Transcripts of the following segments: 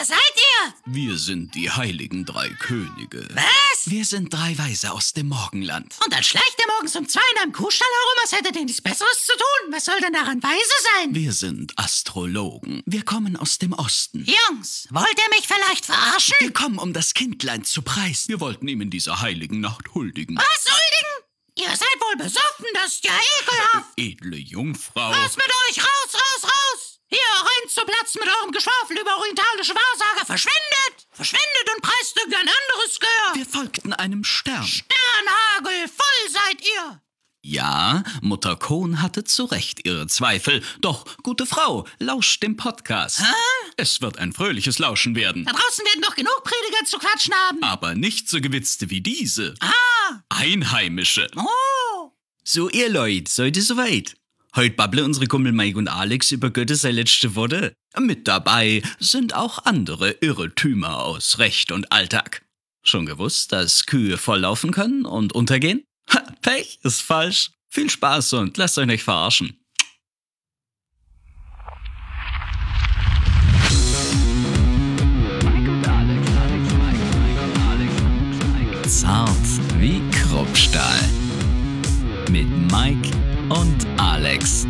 Wer seid ihr? Wir sind die heiligen drei Könige. Was? Wir sind drei Weise aus dem Morgenland. Und dann schleicht ihr morgens um zwei in einem Kuhstall herum, als hättet ihr nichts Besseres zu tun. Was soll denn daran weise sein? Wir sind Astrologen. Wir kommen aus dem Osten. Jungs, wollt ihr mich vielleicht verarschen? Wir kommen, um das Kindlein zu preisen. Wir wollten ihm in dieser heiligen Nacht huldigen. Was, Huldigen? Ihr seid wohl besoffen, das ist ja ekelhaft. Edle Jungfrau. Was mit euch? Raus, raus, raus! Hier rennt zu Platz mit eurem Geschwafel über orientalische Wahrsager. Verschwindet! Verschwindet und preist irgendein anderes Gehör. Wir folgten einem Stern. Sternhagel, voll seid ihr! Ja, Mutter Kohn hatte zu Recht ihre Zweifel. Doch, gute Frau, lauscht dem Podcast. Es wird ein fröhliches Lauschen werden. Da draußen werden noch genug Prediger zu quatschen haben. Aber nicht so gewitzte wie diese. Ah, Einheimische. oh. So, ihr Leute, seid ihr soweit? Heute babble unsere Kumpel Mike und Alex über Goethes sei letzte Worte. Mit dabei sind auch andere Irrtümer aus Recht und Alltag. Schon gewusst, dass Kühe volllaufen können und untergehen? Ha, Pech ist falsch. Viel Spaß und lasst euch nicht verarschen. Zart wie Kruppstahl. Mit Mike und Alex.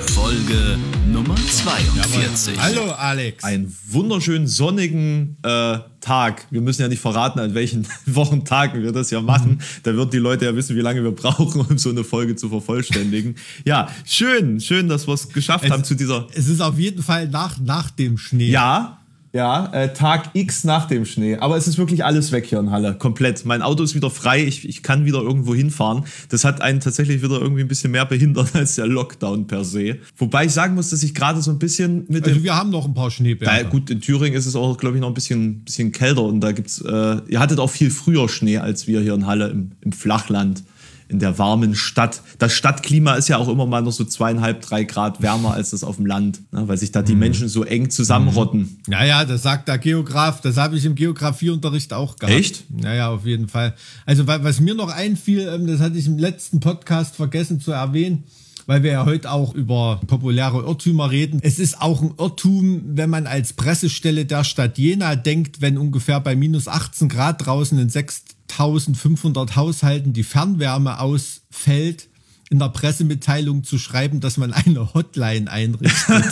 Folge Nummer 42. Hallo Alex. einen wunderschönen sonnigen äh, Tag. Wir müssen ja nicht verraten, an welchen Wochentagen wir das ja machen. Da wird die Leute ja wissen, wie lange wir brauchen, um so eine Folge zu vervollständigen. Ja, schön, schön, dass wir es geschafft haben zu dieser. Es ist auf jeden Fall nach, nach dem Schnee. Ja, ja, äh, Tag X nach dem Schnee. Aber es ist wirklich alles weg hier in Halle. Komplett. Mein Auto ist wieder frei. Ich, ich kann wieder irgendwo hinfahren. Das hat einen tatsächlich wieder irgendwie ein bisschen mehr behindert als der Lockdown per se. Wobei ich sagen muss, dass ich gerade so ein bisschen mit dem Also wir haben noch ein paar Schneeberge. ja, gut, in Thüringen ist es auch, glaube ich, noch ein bisschen, bisschen kälter und da gibt's, äh, ihr hattet auch viel früher Schnee als wir hier in Halle im, im Flachland, in der warmen Stadt. Das Stadtklima ist ja auch immer mal noch so zweieinhalb, drei Grad wärmer als das auf dem Land, ne? weil sich da die mhm. Menschen so eng zusammenrotten. Mhm. Naja, das sagt der Geograf. Das habe ich im Geografieunterricht auch gehabt. Echt? Naja, auf jeden Fall. Also, was mir noch einfiel, ähm, das hatte ich im letzten Podcast vergessen zu erwähnen weil wir ja heute auch über populäre Irrtümer reden. Es ist auch ein Irrtum, wenn man als Pressestelle der Stadt Jena denkt, wenn ungefähr bei minus 18 Grad draußen ein 6 1500 Haushalten die Fernwärme ausfällt, in der Pressemitteilung zu schreiben, dass man eine Hotline einrichtet.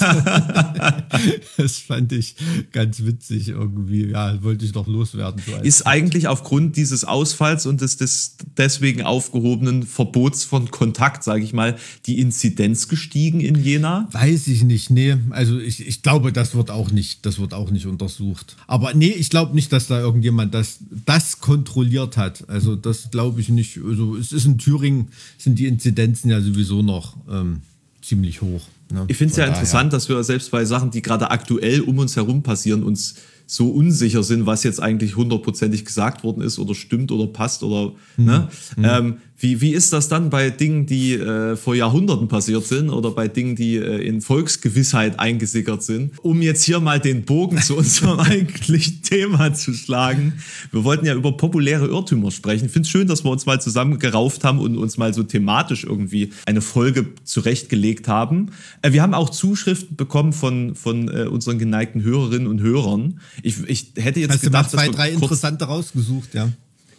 das fand ich ganz witzig irgendwie. Ja, wollte ich doch loswerden. So Ist eigentlich aufgrund dieses Ausfalls und des, des deswegen aufgehobenen Verbots von Kontakt, sage ich mal, die Inzidenz gestiegen in Jena? Weiß ich nicht, nee. Also ich, ich glaube, das wird auch nicht, das wird auch nicht untersucht. Aber nee, ich glaube nicht, dass da irgendjemand das, das kontrolliert hat. Also das glaube ich nicht. Also es ist in Thüringen, sind die Inzidenzen ja sowieso noch ähm, ziemlich hoch. Ne? Ich finde es ja daher. interessant, dass wir selbst bei Sachen, die gerade aktuell um uns herum passieren, uns so unsicher sind, was jetzt eigentlich hundertprozentig gesagt worden ist oder stimmt oder passt oder ne? Ähm, wie, wie ist das dann bei Dingen, die äh, vor Jahrhunderten passiert sind oder bei Dingen, die äh, in Volksgewissheit eingesickert sind? Um jetzt hier mal den Bogen zu unserem eigentlichen Thema zu schlagen. Wir wollten ja über populäre Irrtümer sprechen. Ich finde es schön, dass wir uns mal zusammengerauft haben und uns mal so thematisch irgendwie eine Folge zurechtgelegt haben. Äh, wir haben auch Zuschriften bekommen von, von äh, unseren geneigten Hörerinnen und Hörern. Ich, ich hätte jetzt Hast du mal gedacht, zwei, drei interessante rausgesucht, ja.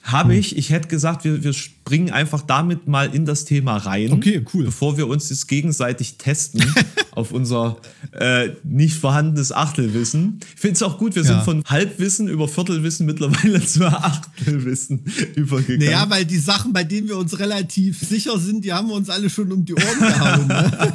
Habe ich. Ich hätte gesagt, wir, wir springen einfach damit mal in das Thema rein. Okay, cool. Bevor wir uns jetzt gegenseitig testen auf unser äh, nicht vorhandenes Achtelwissen. Ich finde es auch gut, wir Ja. sind von Halbwissen über Viertelwissen mittlerweile zu Achtelwissen übergegangen. Naja, weil die Sachen, bei denen wir uns relativ sicher sind, die haben wir uns alle schon um die Ohren gehauen. Ne?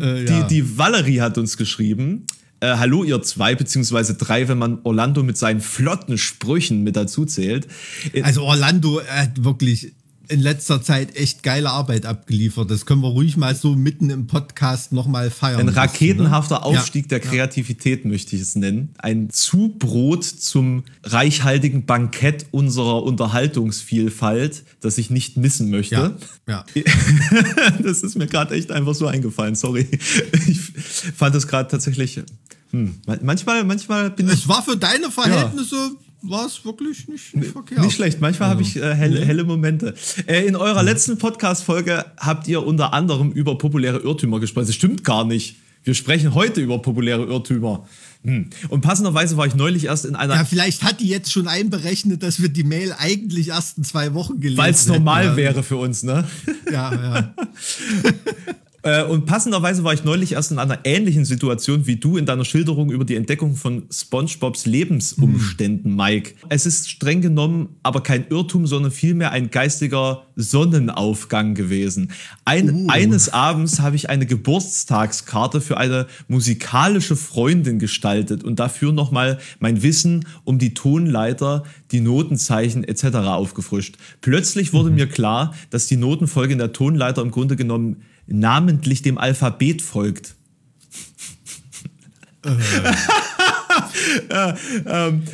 äh, ja. die, die Valerie hat uns geschrieben. Äh, hallo ihr zwei beziehungsweise drei, wenn man Orlando mit seinen flotten Sprüchen mit dazu zählt. Äh, Also Orlando hat wirklich in letzter Zeit echt geile Arbeit abgeliefert. Das können wir ruhig mal so mitten im Podcast nochmal feiern. Ein lassen, raketenhafter ne? Aufstieg der Kreativität möchte ich es nennen. Ein Zubrot zum reichhaltigen Bankett unserer Unterhaltungsvielfalt, das ich nicht missen möchte. Ja, ja. Das ist mir gerade echt einfach so eingefallen, sorry. Ich fand das gerade tatsächlich. Hm, manchmal, manchmal bin ich Es war für deine Verhältnisse, war es wirklich nicht, nicht verkehrt. Nicht schlecht, manchmal habe ich äh, helle, helle Momente. Äh, in eurer letzten Podcast-Folge habt ihr unter anderem über populäre Irrtümer gesprochen. Das stimmt gar nicht. Wir sprechen heute über populäre Irrtümer. Hm. Und passenderweise war ich neulich erst in einer. Ja, vielleicht hat die jetzt schon einberechnet, dass wir die Mail eigentlich erst in zwei Wochen gelesen Weil es normal wäre für uns, ne? Ja, ja. Äh, und passenderweise war ich neulich erst in einer ähnlichen Situation wie du in deiner Schilderung über die Entdeckung von SpongeBobs Lebensumständen, Hm. Mike. Es ist streng genommen aber kein Irrtum, sondern vielmehr ein geistiger Sonnenaufgang gewesen. Ein, Eines Abends habe ich eine Geburtstagskarte für eine musikalische Freundin gestaltet und dafür nochmal mein Wissen um die Tonleiter, die Notenzeichen etc. aufgefrischt. Plötzlich wurde mir klar, dass die Notenfolge in der Tonleiter im Grunde genommen namentlich dem Alphabet folgt.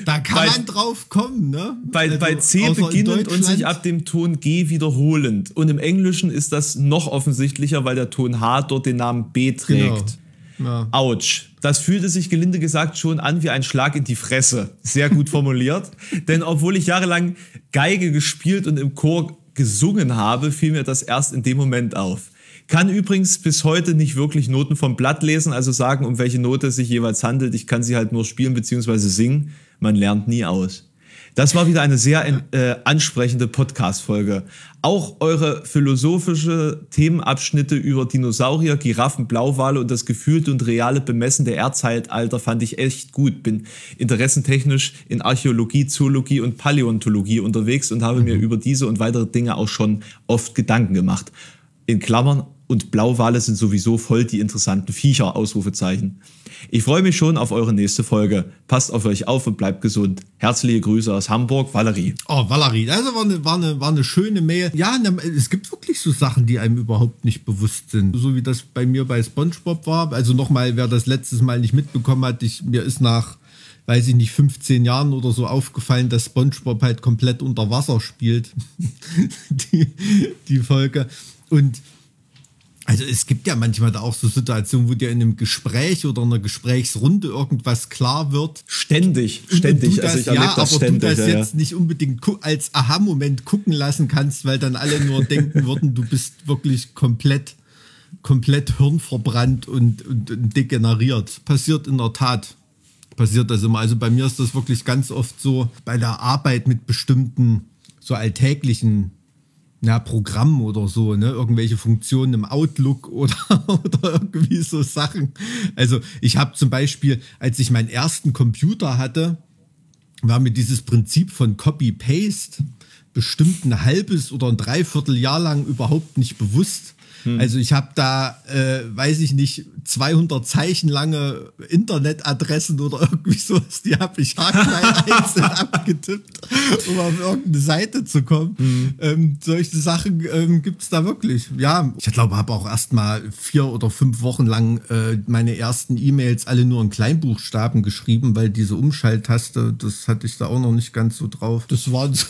Da kann Bei- man drauf kommen, ne? Bei, Also, bei C beginnend und sich ab dem Ton G wiederholend. Und im Englischen ist das noch offensichtlicher, weil der Ton H dort den Namen B trägt. Genau. Ja. Autsch. Das fühlte sich gelinde gesagt schon an wie ein Schlag in die Fresse. Sehr gut formuliert. Denn obwohl ich jahrelang Geige gespielt und im Chor gesungen habe, fiel mir das erst in dem Moment auf. Kann übrigens bis heute nicht wirklich Noten vom Blatt lesen, also sagen, um welche Note es sich jeweils handelt. Ich kann sie halt nur spielen bzw. singen. Man lernt nie aus. Das war wieder eine sehr äh, ansprechende Podcast-Folge. Auch eure philosophische Themenabschnitte über Dinosaurier, Giraffen, Blauwale und das gefühlte und reale Bemessen der Erdzeitalter fand ich echt gut. Bin interessentechnisch in Archäologie, Zoologie und Paläontologie unterwegs und habe mir über diese und weitere Dinge auch schon oft Gedanken gemacht. In Klammern und Blauwale sind sowieso voll die interessanten Viecher, Ausrufezeichen. Ich freue mich schon auf eure nächste Folge. Passt auf euch auf und bleibt gesund. Herzliche Grüße aus Hamburg, Valerie. Oh, Valerie, also war eine, war eine, war eine schöne Mail. Ja, ne, es gibt wirklich so Sachen, die einem überhaupt nicht bewusst sind. So wie das bei mir bei SpongeBob war. Also nochmal, wer das letztes Mal nicht mitbekommen hat, ich, mir ist nach, weiß ich nicht, 15 Jahren oder so aufgefallen, dass SpongeBob halt komplett unter Wasser spielt. die, die Folge. Und also es gibt ja manchmal da auch so Situationen, wo dir in einem Gespräch oder einer Gesprächsrunde irgendwas klar wird. Ständig, ständig. Das, also ich erlebe ja, das aber ständig. du das ja, ja. jetzt nicht unbedingt als Aha-Moment gucken lassen kannst, weil dann alle nur denken würden, du bist wirklich komplett, komplett hirnverbrannt und, und, und degeneriert. Passiert in der Tat. Passiert das immer. Also bei mir ist das wirklich ganz oft so bei der Arbeit mit bestimmten so alltäglichen ja, Programm oder so, ne? Irgendwelche Funktionen im Outlook oder, oder irgendwie so Sachen. Also ich habe zum Beispiel, als ich meinen ersten Computer hatte, war mir dieses Prinzip von Copy-Paste bestimmt ein halbes oder ein Dreivierteljahr lang überhaupt nicht bewusst. Also ich habe da, äh, weiß ich nicht, 200 Zeichen lange Internetadressen oder irgendwie sowas, die habe ich haarklein einzeln abgetippt, um auf irgendeine Seite zu kommen. Ähm, solche Sachen ähm, gibt's da wirklich. Ja, ich glaube, habe auch erst mal vier oder fünf Wochen lang äh, meine ersten E-Mails alle nur in Kleinbuchstaben geschrieben, weil diese Umschalttaste, das hatte ich da auch noch nicht ganz so drauf. Das war so,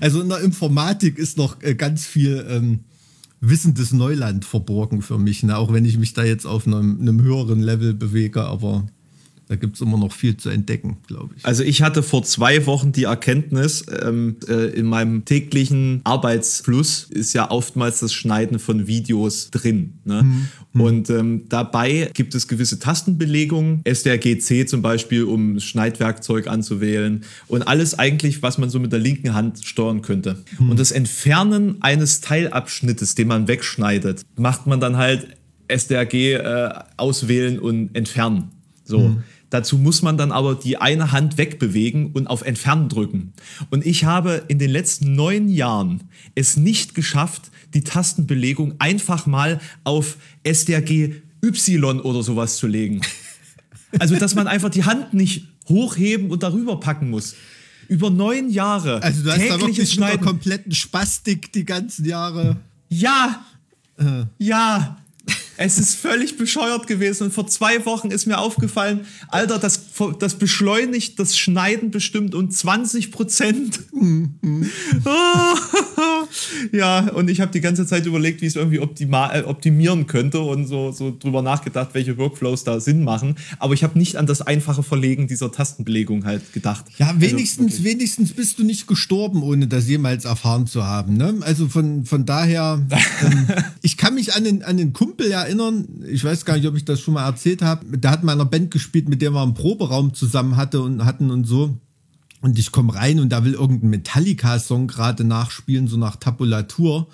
also in der Informatik ist noch äh, ganz viel ähm, wissendes Neuland verborgen für mich, ne? auch wenn ich mich da jetzt auf einem, einem höheren Level bewege, aber da gibt's immer noch viel zu entdecken, glaube ich. Also ich hatte vor zwei Wochen die Erkenntnis, ähm, äh, in meinem täglichen Arbeitsfluss ist ja oftmals das Schneiden von Videos drin. Ne? Und ähm, dabei gibt es gewisse Tastenbelegungen, SDRGC zum Beispiel, um Schneidwerkzeug anzuwählen und alles eigentlich, was man so mit der linken Hand steuern könnte. Und das Entfernen eines Teilabschnittes, den man wegschneidet, macht man dann halt SDRG äh, auswählen und entfernen. So. Dazu muss man dann aber die eine Hand wegbewegen und auf Entfernen drücken. Und ich habe in den letzten neun Jahren es nicht geschafft, die Tastenbelegung einfach mal auf SDRG Y oder sowas zu legen. Also, dass man einfach die Hand nicht hochheben und darüber packen muss. Über neun Jahre. Also du hast da wirklich mit der Schneiden. kompletten Spastik die ganzen Jahre. Ja! Ja! Es ist völlig bescheuert gewesen und vor zwei Wochen ist mir aufgefallen, Alter, das, das beschleunigt das Schneiden bestimmt um 20 Prozent. ja, und ich habe die ganze Zeit überlegt, wie ich es irgendwie äh, optimieren könnte und so, so drüber nachgedacht, welche Workflows da Sinn machen. Aber ich habe nicht an das einfache Verlegen dieser Tastenbelegung halt gedacht. Ja, wenigstens, also, wenigstens bist du nicht gestorben, ohne das jemals erfahren zu haben. Ne? Also von, von daher, ähm, ich kann mich an den, an den Kumpel erinnern, ich weiß gar nicht, ob ich das schon mal erzählt habe, der hat meiner Band gespielt, mit der wir einen Proberaum zusammen hatte und hatten und so. Und ich komme rein und da will irgendein Metallica-Song gerade nachspielen, so nach Tabulatur.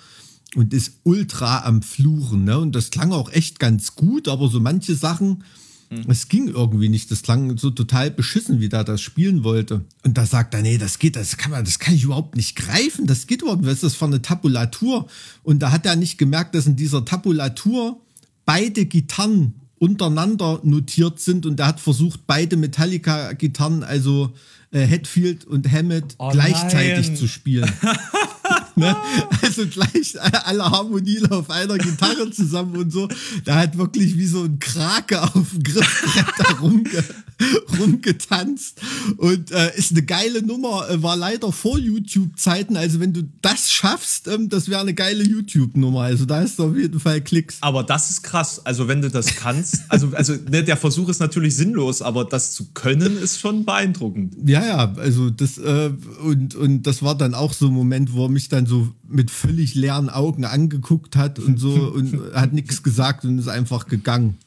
Und ist ultra am Fluchen. Ne? Und das klang auch echt ganz gut, aber so manche Sachen, mhm. es ging irgendwie nicht. Das klang so total beschissen, wie da das spielen wollte. Und da sagt er, nee, das geht, das kann man, das kann ich überhaupt nicht greifen. Das geht überhaupt nicht. Was ist das für eine Tabulatur? Und da hat er nicht gemerkt, dass in dieser Tabulatur beide Gitarren untereinander notiert sind und er hat versucht, beide Metallica-Gitarren, also äh, Hetfield und Hammett oh gleichzeitig nein. zu spielen. ne? Also gleich alle Harmonien auf einer Gitarre zusammen und so. Da hat wirklich wie so ein Krake auf dem Griffbrett da rumge rumgetanzt. Und äh, ist eine geile Nummer, äh, war leider vor YouTube-Zeiten. Also wenn du das schaffst, ähm, das wäre eine geile YouTube-Nummer. Also da ist auf jeden Fall Klicks. Aber das ist krass. Also wenn du das kannst, also, also ne, der Versuch ist natürlich sinnlos, aber das zu können ist schon beeindruckend. Ja, ja, also das äh, und, und das war dann auch so ein Moment, wo er mich dann so mit völlig leeren Augen angeguckt hat und so und hat nichts gesagt und ist einfach gegangen.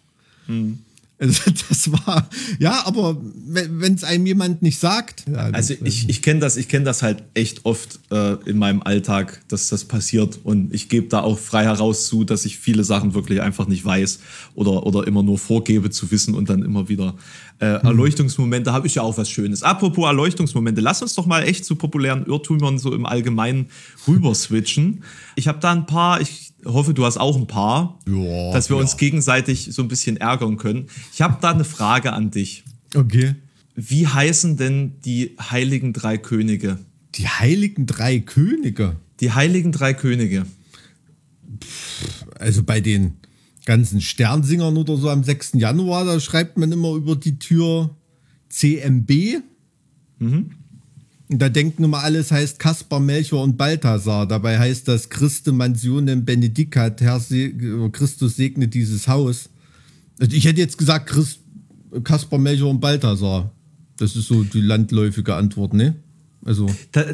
Hm. Also das war, ja, aber wenn es einem jemand nicht sagt. Ja, also ich, ich kenne das, ich kenne das halt echt oft äh, in meinem Alltag, dass das passiert. Und ich gebe da auch frei heraus zu, dass ich viele Sachen wirklich einfach nicht weiß oder, oder immer nur vorgebe zu wissen und dann immer wieder äh, hm. Erleuchtungsmomente habe ich ja auch was Schönes. Apropos Erleuchtungsmomente, lass uns doch mal echt zu populären Irrtümern so im Allgemeinen rüber switchen. Ich habe da ein paar, ich hoffe, du hast auch ein paar, ja, dass wir ja. uns gegenseitig so ein bisschen ärgern können. Ich habe da eine Frage an dich. Okay. Wie heißen denn die heiligen drei Könige? Die heiligen drei Könige? Die heiligen drei Könige. Also bei den ganzen Sternsingern oder so am 6. Januar, da schreibt man immer über die Tür CMB. Mhm. Da denken immer alles heißt Kaspar, Melchior und Balthasar. Dabei heißt das Christe Mansionem Benedicat, Herr Se Christus segne dieses Haus. Also ich hätte jetzt gesagt Christ, Kaspar, Melchior und Balthasar. Das ist so die landläufige Antwort, ne? Also,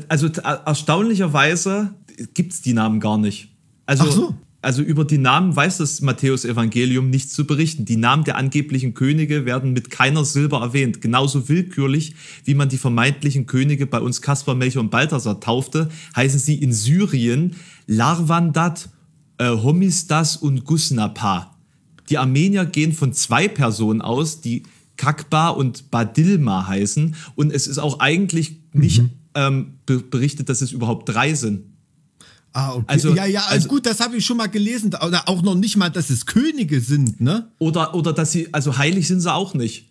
also erstaunlicherweise gibt es die Namen gar nicht. Also, Ach so also über die Namen weiß das Matthäus-Evangelium nichts zu berichten. Die Namen der angeblichen Könige werden mit keiner Silber erwähnt. Genauso willkürlich, wie man die vermeintlichen Könige bei uns Kaspar, Melchior und Balthasar taufte, heißen sie in Syrien Larvandat, äh, Homistas und Gusnapa. Die Armenier gehen von zwei Personen aus, die Kakba und Badilma heißen. Und es ist auch eigentlich nicht mhm. ähm, berichtet, dass es überhaupt drei sind. Ah, okay. Also, ja, ja, also, gut, das habe ich schon mal gelesen. Oder auch noch nicht mal, dass es Könige sind, ne? Oder, oder dass sie, also heilig sind sie auch nicht.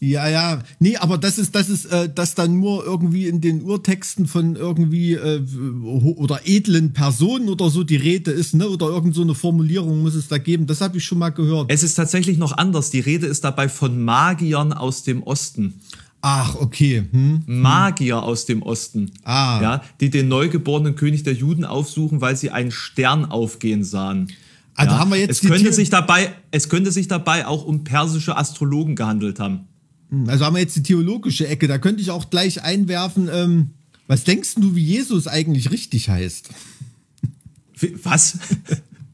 Ja, ja. Nee, aber das ist, das ist, äh, dass dann nur irgendwie in den Urtexten von irgendwie äh, oder edlen Personen oder so die Rede ist, ne? Oder irgend so eine Formulierung muss es da geben. Das habe ich schon mal gehört. Es ist tatsächlich noch anders. Die Rede ist dabei von Magiern aus dem Osten. Ach, okay. Hm? Magier aus dem Osten, ah. ja, die den neugeborenen König der Juden aufsuchen, weil sie einen Stern aufgehen sahen. Also ja. haben wir jetzt es, könnte sich dabei, es könnte sich dabei auch um persische Astrologen gehandelt haben. Hm, also haben wir jetzt die theologische Ecke. Da könnte ich auch gleich einwerfen, ähm, was denkst du, wie Jesus eigentlich richtig heißt? Was?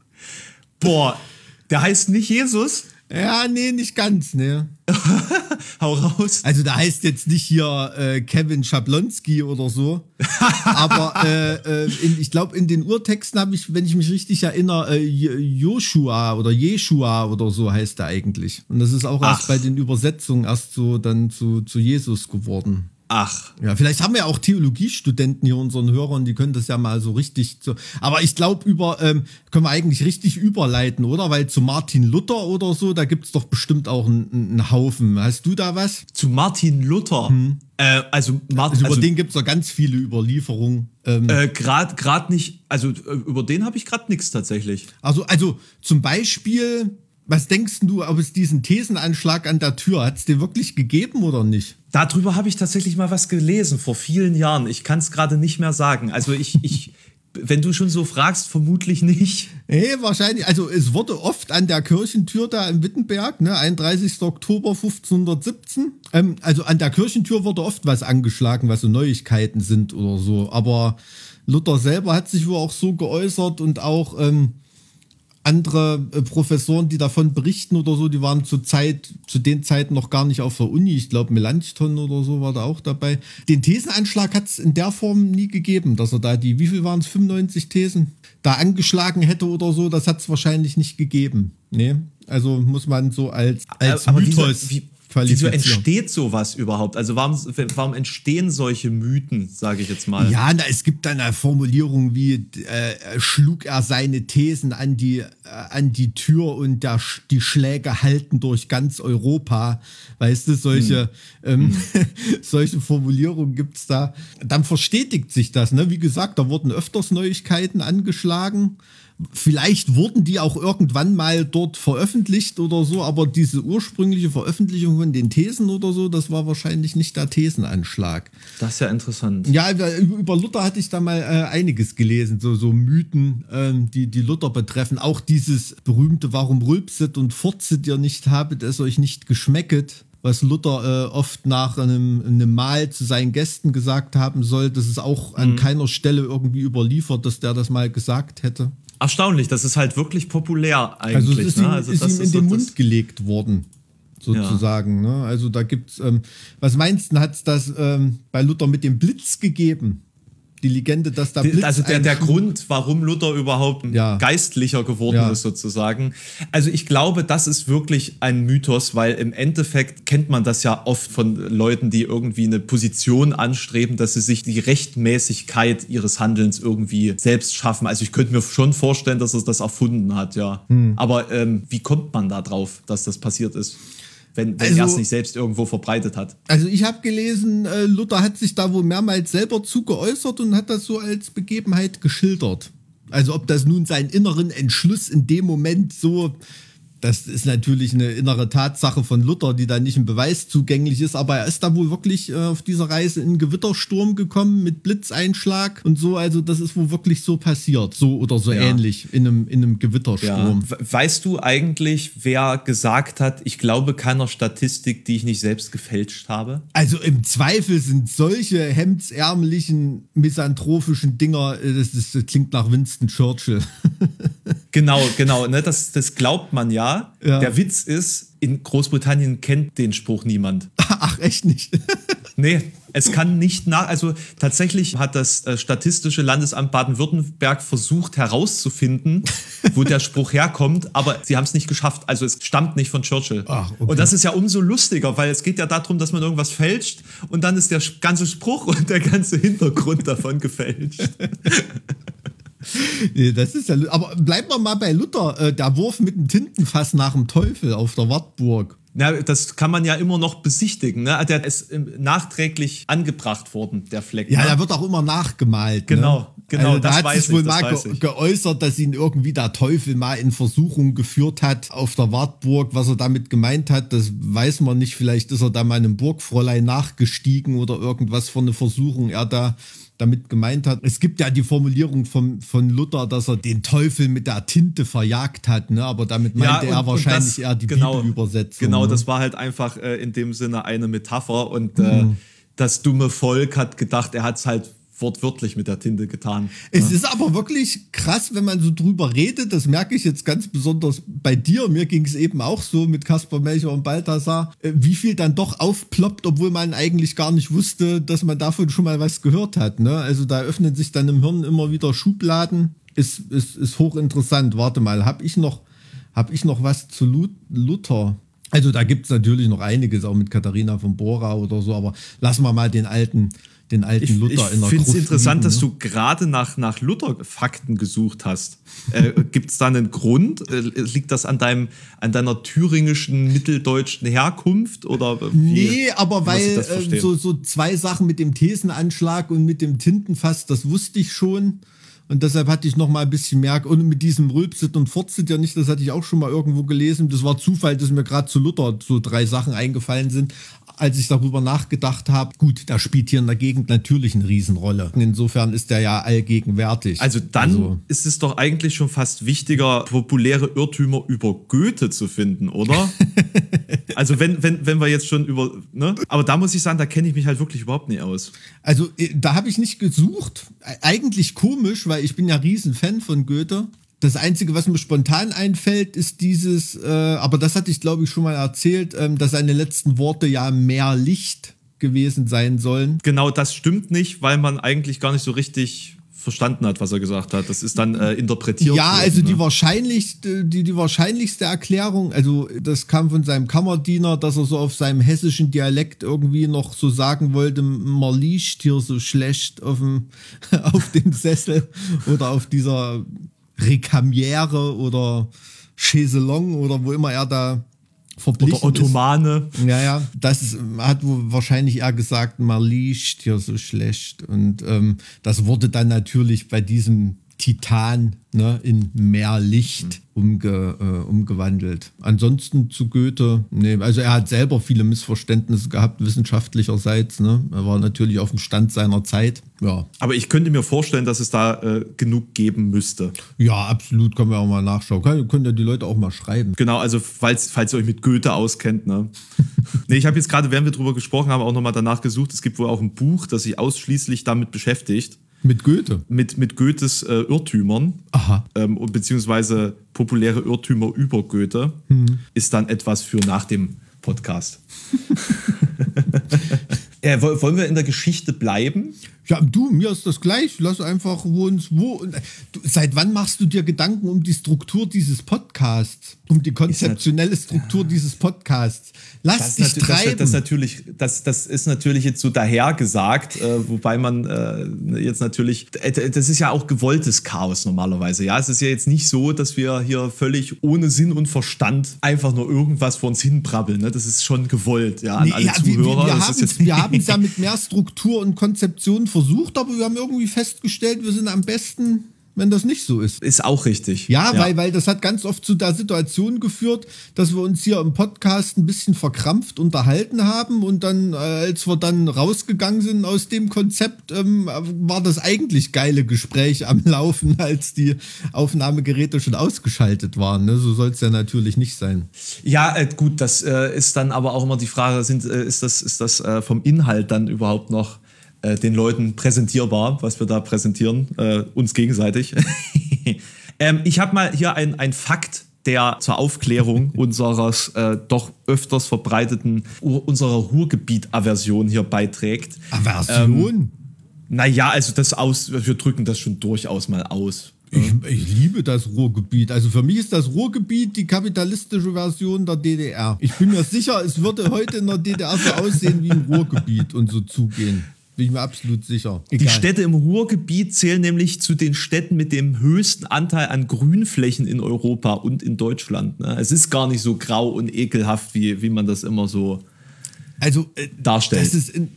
Boah, der heißt nicht Jesus? Ja, nee, nicht ganz, ne. Hau raus. Also da heißt jetzt nicht hier äh, Kevin Schablonski oder so. aber äh, äh, in, ich glaube, in den Urtexten habe ich, wenn ich mich richtig erinnere, äh, Joshua oder Jeshua oder so heißt er eigentlich. Und das ist auch Ach. erst bei den Übersetzungen erst so dann zu, zu Jesus geworden. Ach. Ja, vielleicht haben wir auch Theologiestudenten hier unseren Hörern, die können das ja mal so richtig. So. Aber ich glaube, über ähm, können wir eigentlich richtig überleiten, oder? Weil zu Martin Luther oder so, da gibt es doch bestimmt auch einen, Haufen. Hast du da was? Zu Martin Luther? Hm. Äh, also, Martin, also über also, den gibt es doch ganz viele Überlieferungen. Ähm, äh, Gerade nicht, also äh, über den habe ich gerade nichts tatsächlich. Also, also zum Beispiel was denkst du, ob es diesen Thesenanschlag an der Tür, hat es den wirklich gegeben oder nicht? Darüber habe ich tatsächlich mal was gelesen vor vielen Jahren. Ich kann es gerade nicht mehr sagen. Also ich, ich Wenn du schon so fragst, vermutlich nicht. Nee, wahrscheinlich. Also es wurde oft an der Kirchentür da in Wittenberg, ne, 31. Oktober 1517. Ähm, also an der Kirchentür wurde oft was angeschlagen, was so Neuigkeiten sind oder so. Aber Luther selber hat sich wohl auch so geäußert und auch ähm, andere äh, Professoren, die davon berichten oder so, die waren zur Zeit, zu den Zeiten noch gar nicht auf der Uni. Ich glaube, Melanchthon oder so war da auch dabei. Den Thesenanschlag hat es in der Form nie gegeben, dass er da die, wie viel waren es, 95 Thesen, da angeschlagen hätte oder so. Das hat es wahrscheinlich nicht gegeben. Nee, also muss man so als, als Aber Mythos wieso, wie, wieso entsteht sowas überhaupt? Also warum, warum entstehen solche Mythen, sage ich jetzt mal? Ja, na, es gibt dann eine Formulierung wie äh, schlug er seine Thesen an die, äh, an die Tür und der, die Schläge halten durch ganz Europa. Weißt du, solche, ähm, solche Formulierungen gibt's da. Dann verstetigt sich das. Ne? Wie gesagt, da wurden öfters Neuigkeiten angeschlagen. Vielleicht wurden die auch irgendwann mal dort veröffentlicht oder so, aber diese ursprüngliche Veröffentlichung von den Thesen oder so, das war wahrscheinlich nicht der Thesenanschlag. Das ist ja interessant. Ja, über Luther hatte ich da mal äh, einiges gelesen, so, so Mythen, ähm, die, die Luther betreffen. Auch dieses berühmte, warum rülpset und furzet ihr nicht, habet es euch nicht geschmecket, was Luther äh, oft nach einem, einem Mahl zu seinen Gästen gesagt haben soll. Das ist auch an keiner Stelle irgendwie überliefert, dass der das mal gesagt hätte. Erstaunlich, das ist halt wirklich populär eigentlich. Also es ist ihm, ne? also ist das ihm in so den das- Mund gelegt worden, sozusagen. Ne? Also da gibt's, ähm, was meinst du, hat es das ähm, bei Luther mit dem Blitz gegeben? Die Legende, dass da Blitz Also der, der? Grund, warum Luther überhaupt Ja. geistlicher geworden Ja. ist, sozusagen. Also ich glaube, das ist wirklich ein Mythos, weil im Endeffekt kennt man das ja oft von Leuten, die irgendwie eine Position anstreben, dass sie sich die Rechtmäßigkeit ihres Handelns irgendwie selbst schaffen. Also ich könnte mir schon vorstellen, dass er das erfunden hat, ja. Hm. Aber ähm, wie kommt man da drauf, dass das passiert ist? Wenn, wenn Also- er es nicht selbst irgendwo verbreitet hat. Also ich habe gelesen, äh, Luther hat sich da wohl mehrmals selber zu geäußert und hat das so als Begebenheit geschildert. Also ob das nun seinen inneren Entschluss in dem Moment so, das ist natürlich eine innere Tatsache von Luther, die da nicht im Beweis zugänglich ist, aber er ist da wohl wirklich äh, auf dieser Reise in einen Gewittersturm gekommen mit Blitzeinschlag und so, also das ist wohl wirklich so passiert, so oder so Ja. ähnlich in einem, in einem Gewittersturm. We- Weißt du eigentlich, wer gesagt hat, ich glaube keiner Statistik, die ich nicht selbst gefälscht habe? Also im Zweifel sind solche hemdsärmlichen, misanthropischen Dinger, äh, das, ist, das klingt nach Winston Churchill. Genau, genau, ne, das, das glaubt man ja. Ja. Der Witz ist, in Großbritannien kennt den Spruch niemand. Ach, echt nicht. Nee, es kann nicht nach. Also tatsächlich hat das äh, Statistische Landesamt Baden-Württemberg versucht herauszufinden, wo der Spruch herkommt, aber sie haben es nicht geschafft. Also es stammt nicht von Churchill. Ach, okay. Und das ist ja umso lustiger, weil es geht ja darum, dass man irgendwas fälscht und dann ist der ganze Spruch und der ganze Hintergrund davon gefälscht. Das ist ja, aber bleiben wir mal bei Luther. Äh, der Wurf mit dem Tintenfass nach dem Teufel auf der Wartburg. Ja, das kann man ja immer noch besichtigen. Ne? Der ist ähm, nachträglich angebracht worden, der Fleck. Ja, ne? da wird auch immer nachgemalt. Genau, ne? genau, Also, da das hat sich wohl ich, mal ge geäußert, dass ihn irgendwie der Teufel mal in Versuchung geführt hat auf der Wartburg. Was er damit gemeint hat, das weiß man nicht. Vielleicht ist er da mal einem Burgfräulein nachgestiegen oder irgendwas für eine Versuchung er da damit gemeint hat. Es gibt ja die Formulierung von, von Luther, dass er den Teufel mit der Tinte verjagt hat, ne? aber damit meinte er wahrscheinlich das- eher die genau, Bibelübersetzung. Genau, ne? das war halt einfach äh, in dem Sinne eine Metapher und äh, Mhm. das dumme Volk hat gedacht, er hat es halt wortwörtlich mit der Tinte getan. Es ist aber wirklich krass, wenn man so drüber redet. Das merke ich jetzt ganz besonders bei dir. Mir ging es eben auch so mit Kaspar Melcher und Balthasar, äh, wie viel dann doch aufploppt, obwohl man eigentlich gar nicht wusste, dass man davon schon mal was gehört hat. Ne? Also da öffnen sich dann im Hirn immer wieder Schubladen. Ist, ist, ist hochinteressant. Warte mal, habe ich noch, hab ich noch was zu Lu- Luther? Also da gibt es natürlich noch einiges, auch mit Katharina von Bora oder so, aber lassen wir mal den alten, den alten Ich, Luther ich in der finde es interessant, liegen, dass ne? du gerade nach, nach Luther-Fakten gesucht hast. Äh, Gibt es da einen Grund? Äh, liegt das an, deinem, an deiner thüringischen, mitteldeutschen Herkunft? Oder wie Nee, aber ich weil äh, verstehen? so, so zwei Sachen mit dem Thesenanschlag und mit dem Tintenfass, das wusste ich schon. Und deshalb hatte ich noch mal ein bisschen mehr. Und mit diesem Rülpsit und Furzit ja nicht, das hatte ich auch schon mal irgendwo gelesen. Das war Zufall, dass mir gerade zu Luther so drei Sachen eingefallen sind. Als ich darüber nachgedacht habe, gut, da spielt hier in der Gegend natürlich eine Riesenrolle. Insofern ist der ja allgegenwärtig. Also dann also, ist es doch eigentlich schon fast wichtiger, populäre Irrtümer über Goethe zu finden, oder? also wenn, wenn, wenn wir jetzt schon über, ne? Aber da muss ich sagen, da kenne ich mich halt wirklich überhaupt nicht aus. Also äh, da habe ich nicht gesucht. Eigentlich komisch, weil ich bin ja Riesenfan von Goethe. Das Einzige, was mir spontan einfällt, ist dieses, äh, aber das hatte ich glaube ich schon mal erzählt, ähm, dass seine letzten Worte ja mehr Licht gewesen sein sollen. Genau, das stimmt nicht, weil man eigentlich gar nicht so richtig verstanden hat, was er gesagt hat. Das ist dann äh, interpretiert. Ja, also ne? die wahrscheinlich, die, die wahrscheinlichste Erklärung, also das kam von seinem Kammerdiener, dass er so auf seinem hessischen Dialekt irgendwie noch so sagen wollte, man liegt hier so schlecht auf dem, auf dem Sessel oder auf dieser Recamiere oder Chaiselong oder wo immer er da verblieben Oder Ottomane. Ist. Ja, ja, das hat wahrscheinlich eher gesagt, man liegt hier so schlecht. Und ähm, das wurde dann natürlich bei diesem Titan ne, in mehr Licht umge, äh, umgewandelt. Ansonsten zu Goethe, nee, also er hat selber viele Missverständnisse gehabt, wissenschaftlicherseits. Ne? Er war natürlich auf dem Stand seiner Zeit. Ja. Aber ich könnte mir vorstellen, dass es da äh, genug geben müsste. Ja, absolut, können wir auch mal nachschauen. Können, können ja die Leute auch mal schreiben. Genau, also falls, falls ihr euch mit Goethe auskennt. Ne? nee, ich habe jetzt gerade, während wir drüber gesprochen haben, auch nochmal danach gesucht. Es gibt wohl auch ein Buch, das sich ausschließlich damit beschäftigt. Mit Goethe? Mit, mit Goethes äh, Irrtümern. Aha. Ähm, beziehungsweise populäre Irrtümer über Goethe. Hm. Ist dann etwas für nach dem Podcast. äh, wollen wir in der Geschichte bleiben? Ja, du, mir ist das gleich. Lass einfach wo uns wo. Du, seit wann machst du dir Gedanken um die Struktur dieses Podcasts? Um die konzeptionelle Struktur dieses Podcasts? Lass das dich treiben. Das, das, natürlich, das, das ist natürlich jetzt so dahergesagt, äh, wobei man äh, jetzt natürlich, äh, das ist ja auch gewolltes Chaos normalerweise. Ja, es ist ja jetzt nicht so, dass wir hier völlig ohne Sinn und Verstand einfach nur irgendwas vor uns hinbrabbeln. Ne? Das ist schon gewollt, ja, an nee, alle ja, Zuhörer. Wir, haben es ja mit mehr Struktur und Konzeption versucht, aber wir haben irgendwie festgestellt, wir sind am besten wenn das nicht so ist. Ist auch richtig. Ja, ja, Weil, weil das hat ganz oft zu der Situation geführt, dass wir uns hier im Podcast ein bisschen verkrampft unterhalten haben und dann, äh, als wir dann rausgegangen sind aus dem Konzept, ähm, war das eigentlich geile Gespräch am Laufen, als die Aufnahmegeräte schon ausgeschaltet waren. Ne? So soll es ja natürlich nicht sein. Ja, äh, gut, das äh, ist dann aber auch immer die Frage, sind, äh, ist das, ist das äh, vom Inhalt dann überhaupt noch äh, den Leuten präsentierbar, was wir da präsentieren, äh, uns gegenseitig. ähm, ich habe mal hier ein, Fakt, der zur Aufklärung unseres äh, doch öfters verbreiteten, unserer Ruhrgebiet-Aversion hier beiträgt. Aversion? Ähm, naja, also das aus, wir drücken das schon durchaus mal aus. Ich, ich, liebe das Ruhrgebiet. Also für mich ist das Ruhrgebiet die kapitalistische Version der DDR. Ich bin mir sicher, es würde heute in der DDR so aussehen wie im Ruhrgebiet und so zugehen. Bin ich mir absolut sicher. Egal. Die Städte im Ruhrgebiet zählen nämlich zu den Städten mit dem höchsten Anteil an Grünflächen in Europa und in Deutschland. Ne? Es ist gar nicht so grau und ekelhaft, wie, wie man das immer so also, äh, darstellt. Das ist in,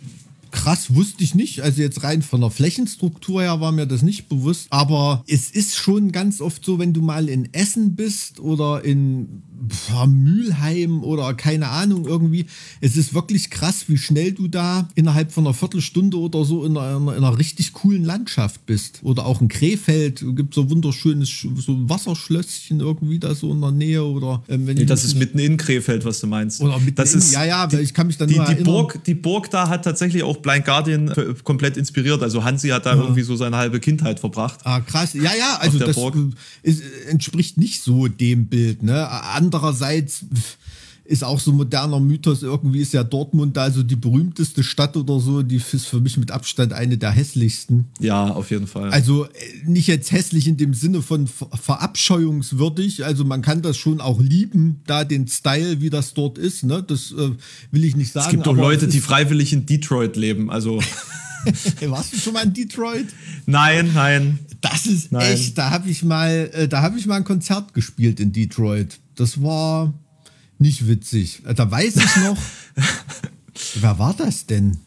krass, wusste ich nicht. Also jetzt rein von der Flächenstruktur her war mir das nicht bewusst. Aber es ist schon ganz oft so, wenn du mal in Essen bist oder in boah, Mülheim oder keine Ahnung irgendwie. Es ist wirklich krass, wie schnell du da innerhalb von einer Viertelstunde oder so in einer, in einer richtig coolen Landschaft bist. Oder auch in Krefeld gibt so wunderschönes so Wasserschlösschen irgendwie da so in der Nähe. Oder ähm, nee, das ist mitten in Krefeld, was du meinst. Oder mitten das in, ist, ja, ja, die, ich kann mich dann die, nur die Burg, die Burg da hat tatsächlich auch Blind Guardian komplett inspiriert. Also Hansi hat da ja. irgendwie so seine halbe Kindheit verbracht. Ah, krass. Ja, ja, also das ist, entspricht nicht so dem Bild. Ne? Andererseits ist auch so ein moderner Mythos. Irgendwie ist ja Dortmund also die berühmteste Stadt oder so. Die ist für mich mit Abstand eine der hässlichsten. Ja, auf jeden Fall. Also äh, nicht jetzt hässlich in dem Sinne von verabscheuungswürdig. Also man kann das schon auch lieben, da den Style, wie das dort ist. Ne? Das äh, will ich nicht sagen. Es gibt doch Leute, die freiwillig in Detroit leben. Also. Warst du schon mal in Detroit? Nein, nein. Das ist nein. echt. Da habe ich mal, äh, da habe ich mal ein Konzert gespielt in Detroit. Das war nicht witzig. Da weiß ich noch, wer war das denn?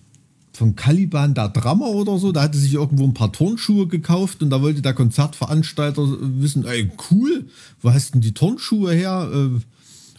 Von Caliban, der Drummer oder so, da hatte sich irgendwo ein paar Turnschuhe gekauft und da wollte der Konzertveranstalter wissen, ey, cool, wo hast denn die Turnschuhe her? Äh,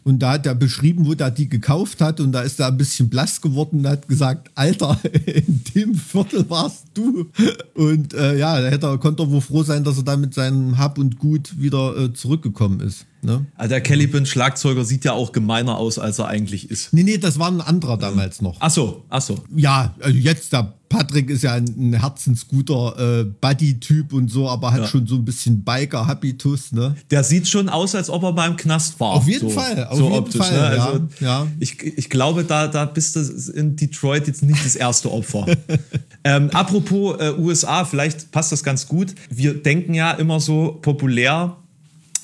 Und da hat er beschrieben, wo der die gekauft hat. Und da ist er ein bisschen blass geworden und hat gesagt, Alter, in dem Viertel warst du. Und äh, ja, da hätte er, konnte er wohl froh sein, dass er da mit seinem Hab und Gut wieder äh, zurückgekommen ist. Ne? Also der Caliban Schlagzeuger sieht ja auch gemeiner aus, als er eigentlich ist. Nee, nee, das war ein anderer damals noch. Ach so, ach so. Ja, also jetzt der Patrick ist ja ein, ein herzensguter äh, Buddy-Typ und so, aber hat Ja. schon so ein bisschen Biker-Habitus, ne? Der sieht schon aus, als ob er mal im Knast war. Auf jeden so, Fall, auf so jeden optisch, Fall, Ne? ja, Also ja. Ich, ich glaube, da, da bist du in Detroit jetzt nicht das erste Opfer. ähm, apropos äh, USA, vielleicht passt das ganz gut. Wir denken ja immer so populär,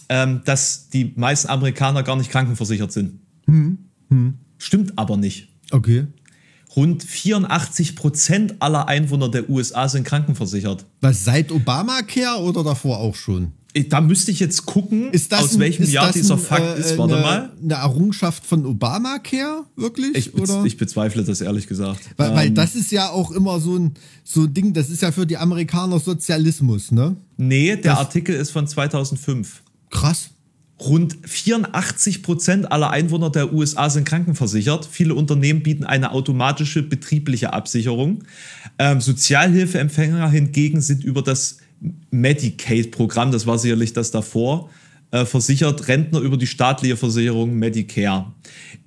ähm, dass die meisten Amerikaner gar nicht krankenversichert sind. Hm, Stimmt aber nicht. Okay. Rund 84 Prozent aller Einwohner der USA sind krankenversichert. Was seit Obamacare oder davor auch schon? Da müsste ich jetzt gucken, aus ein- welchem ist Jahr dieser ein, Fakt äh, ist. Warte eine, mal. Eine Errungenschaft von Obamacare, wirklich? Ich, bez ich bezweifle das ehrlich gesagt. weil, weil Ähm, das ist ja auch immer so ein, so ein Ding, das ist ja für die Amerikaner Sozialismus, ne? nee, der das- Artikel ist von 2005. Krass. Rund 84 Prozent aller Einwohner der USA sind krankenversichert. Viele Unternehmen bieten eine automatische betriebliche Absicherung. Ähm, Sozialhilfeempfänger hingegen sind über das Medicaid-Programm, das war sicherlich das davor, äh, versichert. Rentner über die staatliche Versicherung Medicare.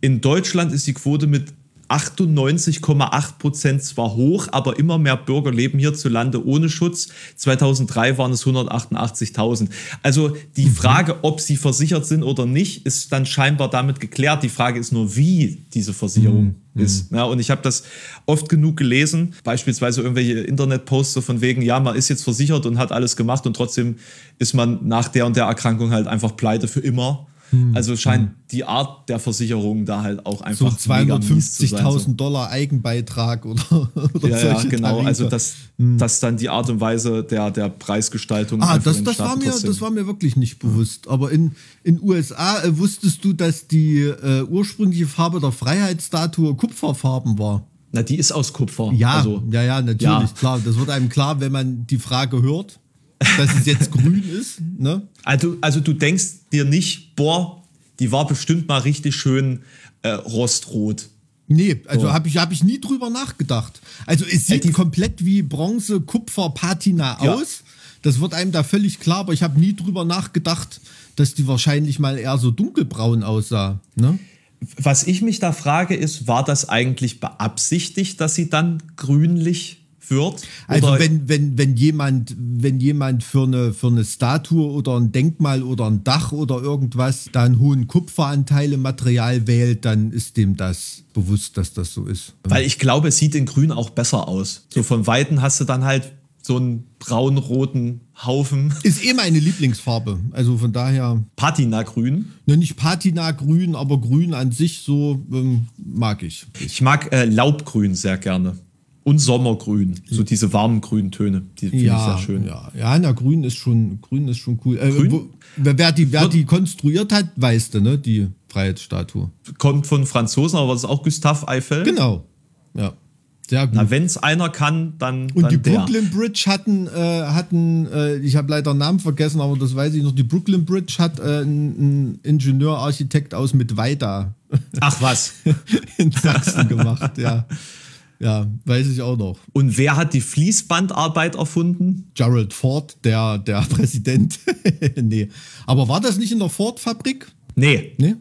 In Deutschland ist die Quote mit 98,8 Prozent zwar hoch, aber immer mehr Bürger leben hierzulande ohne Schutz. 2003 waren es 188.000. Also die Frage, ob sie versichert sind oder nicht, ist dann scheinbar damit geklärt. Die Frage ist nur, wie diese Versicherung ist. Ja, und ich habe das oft genug gelesen, beispielsweise irgendwelche Internetposts so von wegen, ja, man ist jetzt versichert und hat alles gemacht und trotzdem ist man nach der und der Erkrankung halt einfach pleite für immer. Also scheint die Art der Versicherung da halt auch einfach so. 250.000 Dollar Eigenbeitrag oder, oder Ja, ja, genau. Tarife. Also dass, dass dann die Art und Weise der, der Preisgestaltung. Ah, das, das, war mir, das war mir wirklich nicht bewusst. Aber in in USA äh, wusstest du, dass die äh, ursprüngliche Farbe der Freiheitsstatue Kupferfarben war. Na, die ist aus Kupfer. Ja, Also, ja, ja, natürlich, ja. klar. Das wird einem klar, wenn man die Frage hört, dass es jetzt grün ist. Ne? also, also du denkst dir nicht, boah, die war bestimmt mal richtig schön äh, rostrot. Nee, also So. habe ich, hab ich nie drüber nachgedacht. Also es sieht die- komplett wie Bronze, Kupfer, Patina Ja. aus. Das wird einem da völlig klar, aber ich habe nie drüber nachgedacht, dass die wahrscheinlich mal eher so dunkelbraun aussah. Ne? Was ich mich da frage, ist, war das eigentlich beabsichtigt, dass sie dann grünlich wird? Also wenn, wenn, wenn jemand, wenn jemand für eine, für eine Statue oder ein Denkmal oder ein Dach oder irgendwas da einen hohen Kupferanteil im Material wählt, dann ist dem das bewusst, dass das so ist. Weil ich glaube, es sieht in Grün auch besser aus. So von Weitem hast du dann halt so einen braun-roten Haufen. Ist eh meine Lieblingsfarbe. Also von daher, Patina-Grün. ne, nicht Patina grün, aber grün an sich so ähm, mag ich. Ich mag äh, Laubgrün sehr gerne. Und Sommergrün. So diese warmen grünen Töne. Die finde ich sehr schön. Ja, ja, na, grün ist schon, grün ist schon cool. Äh, Grün? Wo, wer, die, wer die konstruiert hat, weißt du, ne, die Freiheitsstatue. Kommt von Franzosen, aber das ist auch Gustave Eiffel. Genau. Ja. Sehr gut. Na, wenn es einer kann, dann, Und dann die der. Brooklyn Bridge hatten, äh, hatten äh, ich habe leider den Namen vergessen, aber das weiß ich noch, die Brooklyn Bridge hat äh, einen Ingenieur, Architekt aus Mittweida Ach was. in Sachsen gemacht, ja. Ja, weiß ich auch noch. Und wer hat die Fließbandarbeit erfunden? Gerald Ford, der, der Präsident. nee. Aber war das nicht in der Ford-Fabrik? Nee, Nee?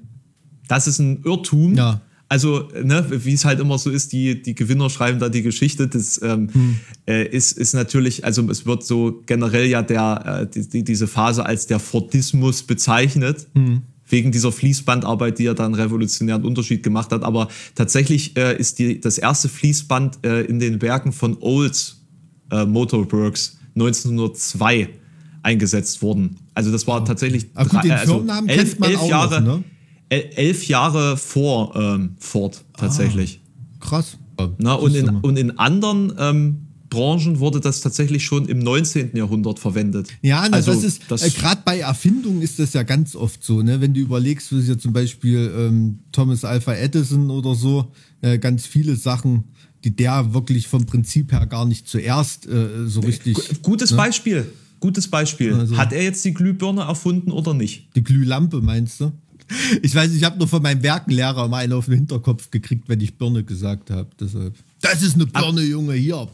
das ist ein Irrtum. Ja. Also, ne, wie es halt immer so ist, die, die Gewinner schreiben da die Geschichte. Das ähm, Hm. äh, ist, ist natürlich, also es wird so generell ja der, äh, die, die, diese Phase als der Fordismus bezeichnet. Hm. Wegen dieser Fließbandarbeit, die ja dann revolutionären Unterschied gemacht hat. Aber tatsächlich äh, ist die, das erste Fließband äh, in den Werken von Olds äh, Motorworks 1902 eingesetzt worden. Also das war tatsächlich Ah, gut, den drei- also elf, noch, Jahre, ne? el- elf Jahre vor ähm, Ford tatsächlich. Krass. Na, und, in, und in anderen ähm, Branchen wurde das tatsächlich schon im 19. Jahrhundert verwendet. Ja, na, also, das ist, äh, gerade bei Erfindungen ist das ja ganz oft so, ne? Wenn du überlegst, wie ja zum Beispiel ähm, Thomas Alpha Edison oder so, äh, ganz viele Sachen, die der wirklich vom Prinzip her gar nicht zuerst äh, so richtig. gu- gutes Beispiel. Gutes Beispiel. Also- Hat er jetzt die Glühbirne erfunden oder nicht? Die Glühlampe, meinst du? Ich weiß, ich habe nur von meinem Werkenlehrer immer einen auf den Hinterkopf gekriegt, wenn ich Birne gesagt habe. Deshalb. Das ist eine Birne, Junge, hier.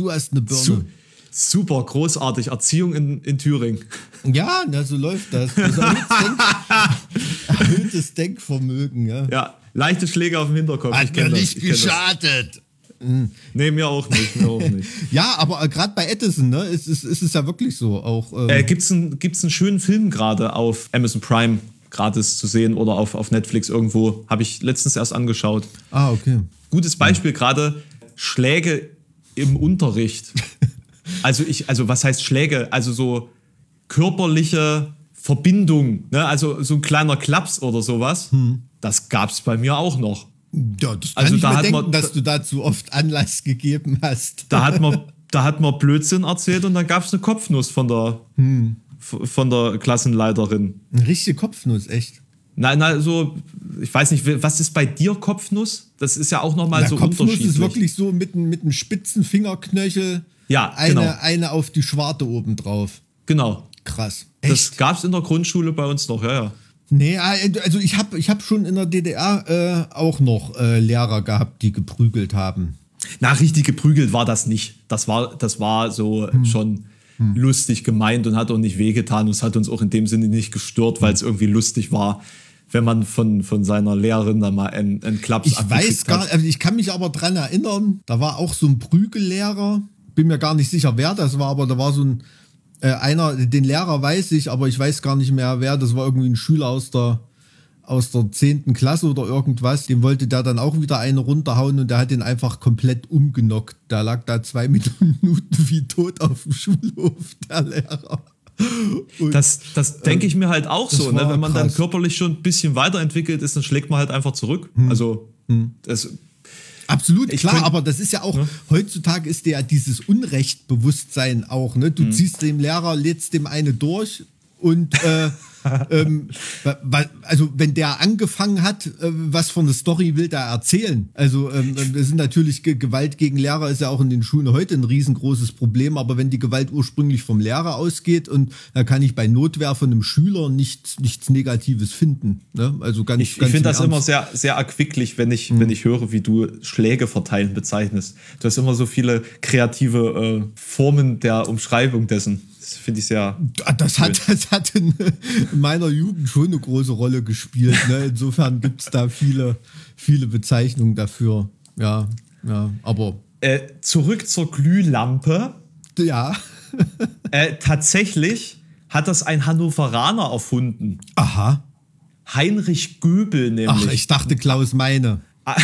Du hast eine Birne. Su super, großartig. Erziehung in, in Thüringen. Ja, na, so läuft das. das erhöhtes, Denk erhöhtes Denkvermögen, ja. Ja, leichte Schläge auf dem Hinterkopf. Hat mir nicht das. geschadet. Nee, mir auch nicht. Mir auch nicht. Ja, aber äh, gerade bei Edison, ne, ist, ist, ist es ja wirklich so. Auch, ähm, Äh, gibt's einen, gibt's einen schönen Film gerade auf Amazon Prime gratis zu sehen oder auf, auf Netflix irgendwo? Habe ich letztens erst angeschaut. ah, okay. Gutes Beispiel gerade Schläge im Unterricht. Also ich, also was heißt Schläge? Also so körperliche Verbindung, ne? Also so ein kleiner Klaps oder sowas. Das gab's bei mir auch noch. Ja, das kann Also ich da mir hat denken, man- dass du dazu oft Anlass gegeben hast. Da hat man, da hat man Blödsinn erzählt und dann gab's eine Kopfnuss von der, f- von der Klassenleiterin. Eine richtige Kopfnuss, echt. Nein, nein, so, ich weiß nicht, was ist bei dir Kopfnuss? Das ist ja auch nochmal Na, so Kopfnuss unterschiedlich. ist wirklich so mit, einem- mit einem spitzen Fingerknöchel. Ja, eine, genau. eine auf die Schwarte oben drauf. Genau. Krass. Das Echt? gab's in der Grundschule bei uns noch, ja, ja. Nee, also ich habe ich hab schon in der DDR äh, auch noch äh, Lehrer gehabt, die geprügelt haben. Na, richtig geprügelt war das nicht. Das war, das war so schon lustig gemeint und hat auch nicht wehgetan. Und es hat uns auch in dem Sinne nicht gestört, weil es irgendwie lustig war, wenn man von, von seiner Lehrerin dann mal einen, einen Klaps Ich weiß gar hat. also ich kann mich aber dran erinnern, da war auch so ein Prügellehrer, bin mir gar nicht sicher, wer das war, aber da war so ein äh, einer, den Lehrer weiß ich, aber ich weiß gar nicht mehr wer, das war irgendwie ein Schüler aus der aus der 10. Klasse oder irgendwas, dem wollte der dann auch wieder eine runterhauen und der hat den einfach komplett umgenockt. Der lag da zwei Minuten wie tot auf dem Schulhof, der Lehrer. Das, das denke ich mir halt auch so, ne? wenn man dann krass. körperlich schon ein bisschen weiterentwickelt ist, dann schlägt man halt einfach zurück. Also, das, Absolut, Ich klar, könnt- aber das ist ja auch, heutzutage ist ja dieses Unrechtbewusstsein auch, ne? Mhm. Du ziehst dem Lehrer, lädst dem eine durch und äh, ähm, also wenn der angefangen hat, äh, was für eine Story will der erzählen? Also ähm, das sind natürlich Ge Gewalt gegen Lehrer ist ja auch in den Schulen heute ein riesengroßes Problem, aber wenn die Gewalt ursprünglich vom Lehrer ausgeht und da kann ich bei Notwehr von einem Schüler nichts, nichts Negatives finden. Ne? Also ganz, ich ich finde das immer Ernst. sehr, sehr erquicklich, wenn ich, wenn ich höre, wie du Schläge verteilen bezeichnest. Du hast immer so viele kreative äh, Formen der Umschreibung dessen. Das finde ich sehr. Ah, Das hat, das hat in, in meiner Jugend schon eine große Rolle gespielt. Ne? Insofern gibt es da viele, viele Bezeichnungen dafür. Ja, ja, aber Äh, zurück zur Glühlampe. ja. Äh, tatsächlich hat das ein Hannoveraner erfunden. Aha. Heinrich Göbel nämlich. Ach, ich dachte Klaus Meine.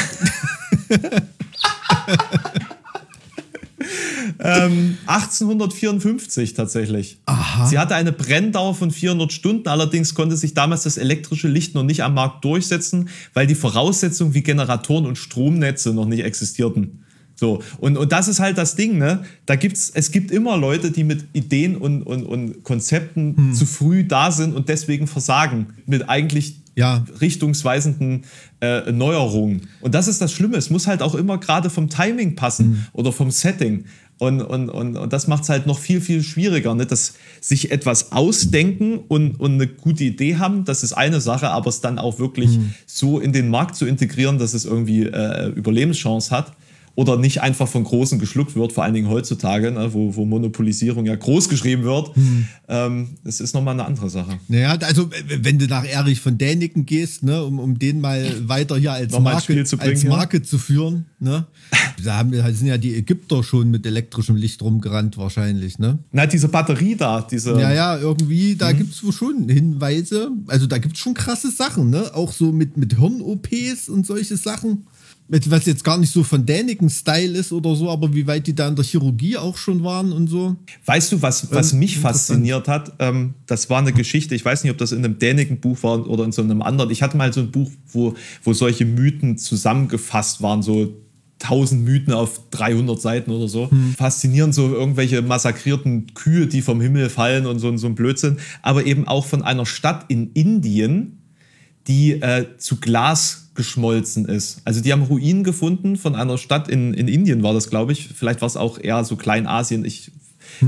1854 tatsächlich. Aha. Sie hatte eine Brenndauer von 400 Stunden, allerdings konnte sich damals das elektrische Licht noch nicht am Markt durchsetzen, weil die Voraussetzungen wie Generatoren und Stromnetze noch nicht existierten. So, und, und das ist halt das Ding, ne? Da gibt's, es gibt immer Leute, die mit Ideen und, und, und Konzepten Hm. zu früh da sind und deswegen versagen mit eigentlich Ja. richtungsweisenden äh, Neuerungen. Und das ist das Schlimme. Es muss halt auch immer gerade vom Timing passen Mhm. oder vom Setting. Und, und, und, und das macht es halt noch viel, viel schwieriger. Ne? Dass sich etwas ausdenken und, und eine gute Idee haben, das ist eine Sache, aber es dann auch wirklich Mhm. so in den Markt zu integrieren, dass es irgendwie äh, Überlebenschance hat. Oder nicht einfach von Großen geschluckt wird, vor allen Dingen heutzutage, ne, wo, wo Monopolisierung ja groß geschrieben wird. Mhm. Ähm, das ist nochmal eine andere Sache. Naja, also wenn du nach Erich von Däniken gehst, ne, um, um den mal weiter hier als Marke, zu bringen, als ja. Marke zu führen, ne? Da haben, sind ja die Ägypter schon mit elektrischem Licht rumgerannt wahrscheinlich, ne? Na, diese Batterie da, diese. Ja, ja, irgendwie, da Mhm. gibt's wohl schon Hinweise. Also da gibt's schon krasse Sachen, ne? Auch so mit, mit Hirn-OPs und solche Sachen. Was jetzt gar nicht so von Däniken-Style ist oder so, aber wie weit die da in der Chirurgie auch schon waren und so. Weißt du, was, was Ähm, mich fasziniert hat? Ähm, das war eine Geschichte, ich weiß nicht, ob das in einem dänigen Buch war oder in so einem anderen. Ich hatte mal so ein Buch, wo, wo solche Mythen zusammengefasst waren, so 1000 Mythen auf 300 Seiten oder so. Faszinierend, so irgendwelche massakrierten Kühe, die vom Himmel fallen und so, so ein Blödsinn. Aber eben auch von einer Stadt in Indien, die äh, zu Glas geschmolzen ist. Also die haben Ruinen gefunden von einer Stadt in, in Indien, war das, glaube ich. Vielleicht war es auch eher so Kleinasien. Ich,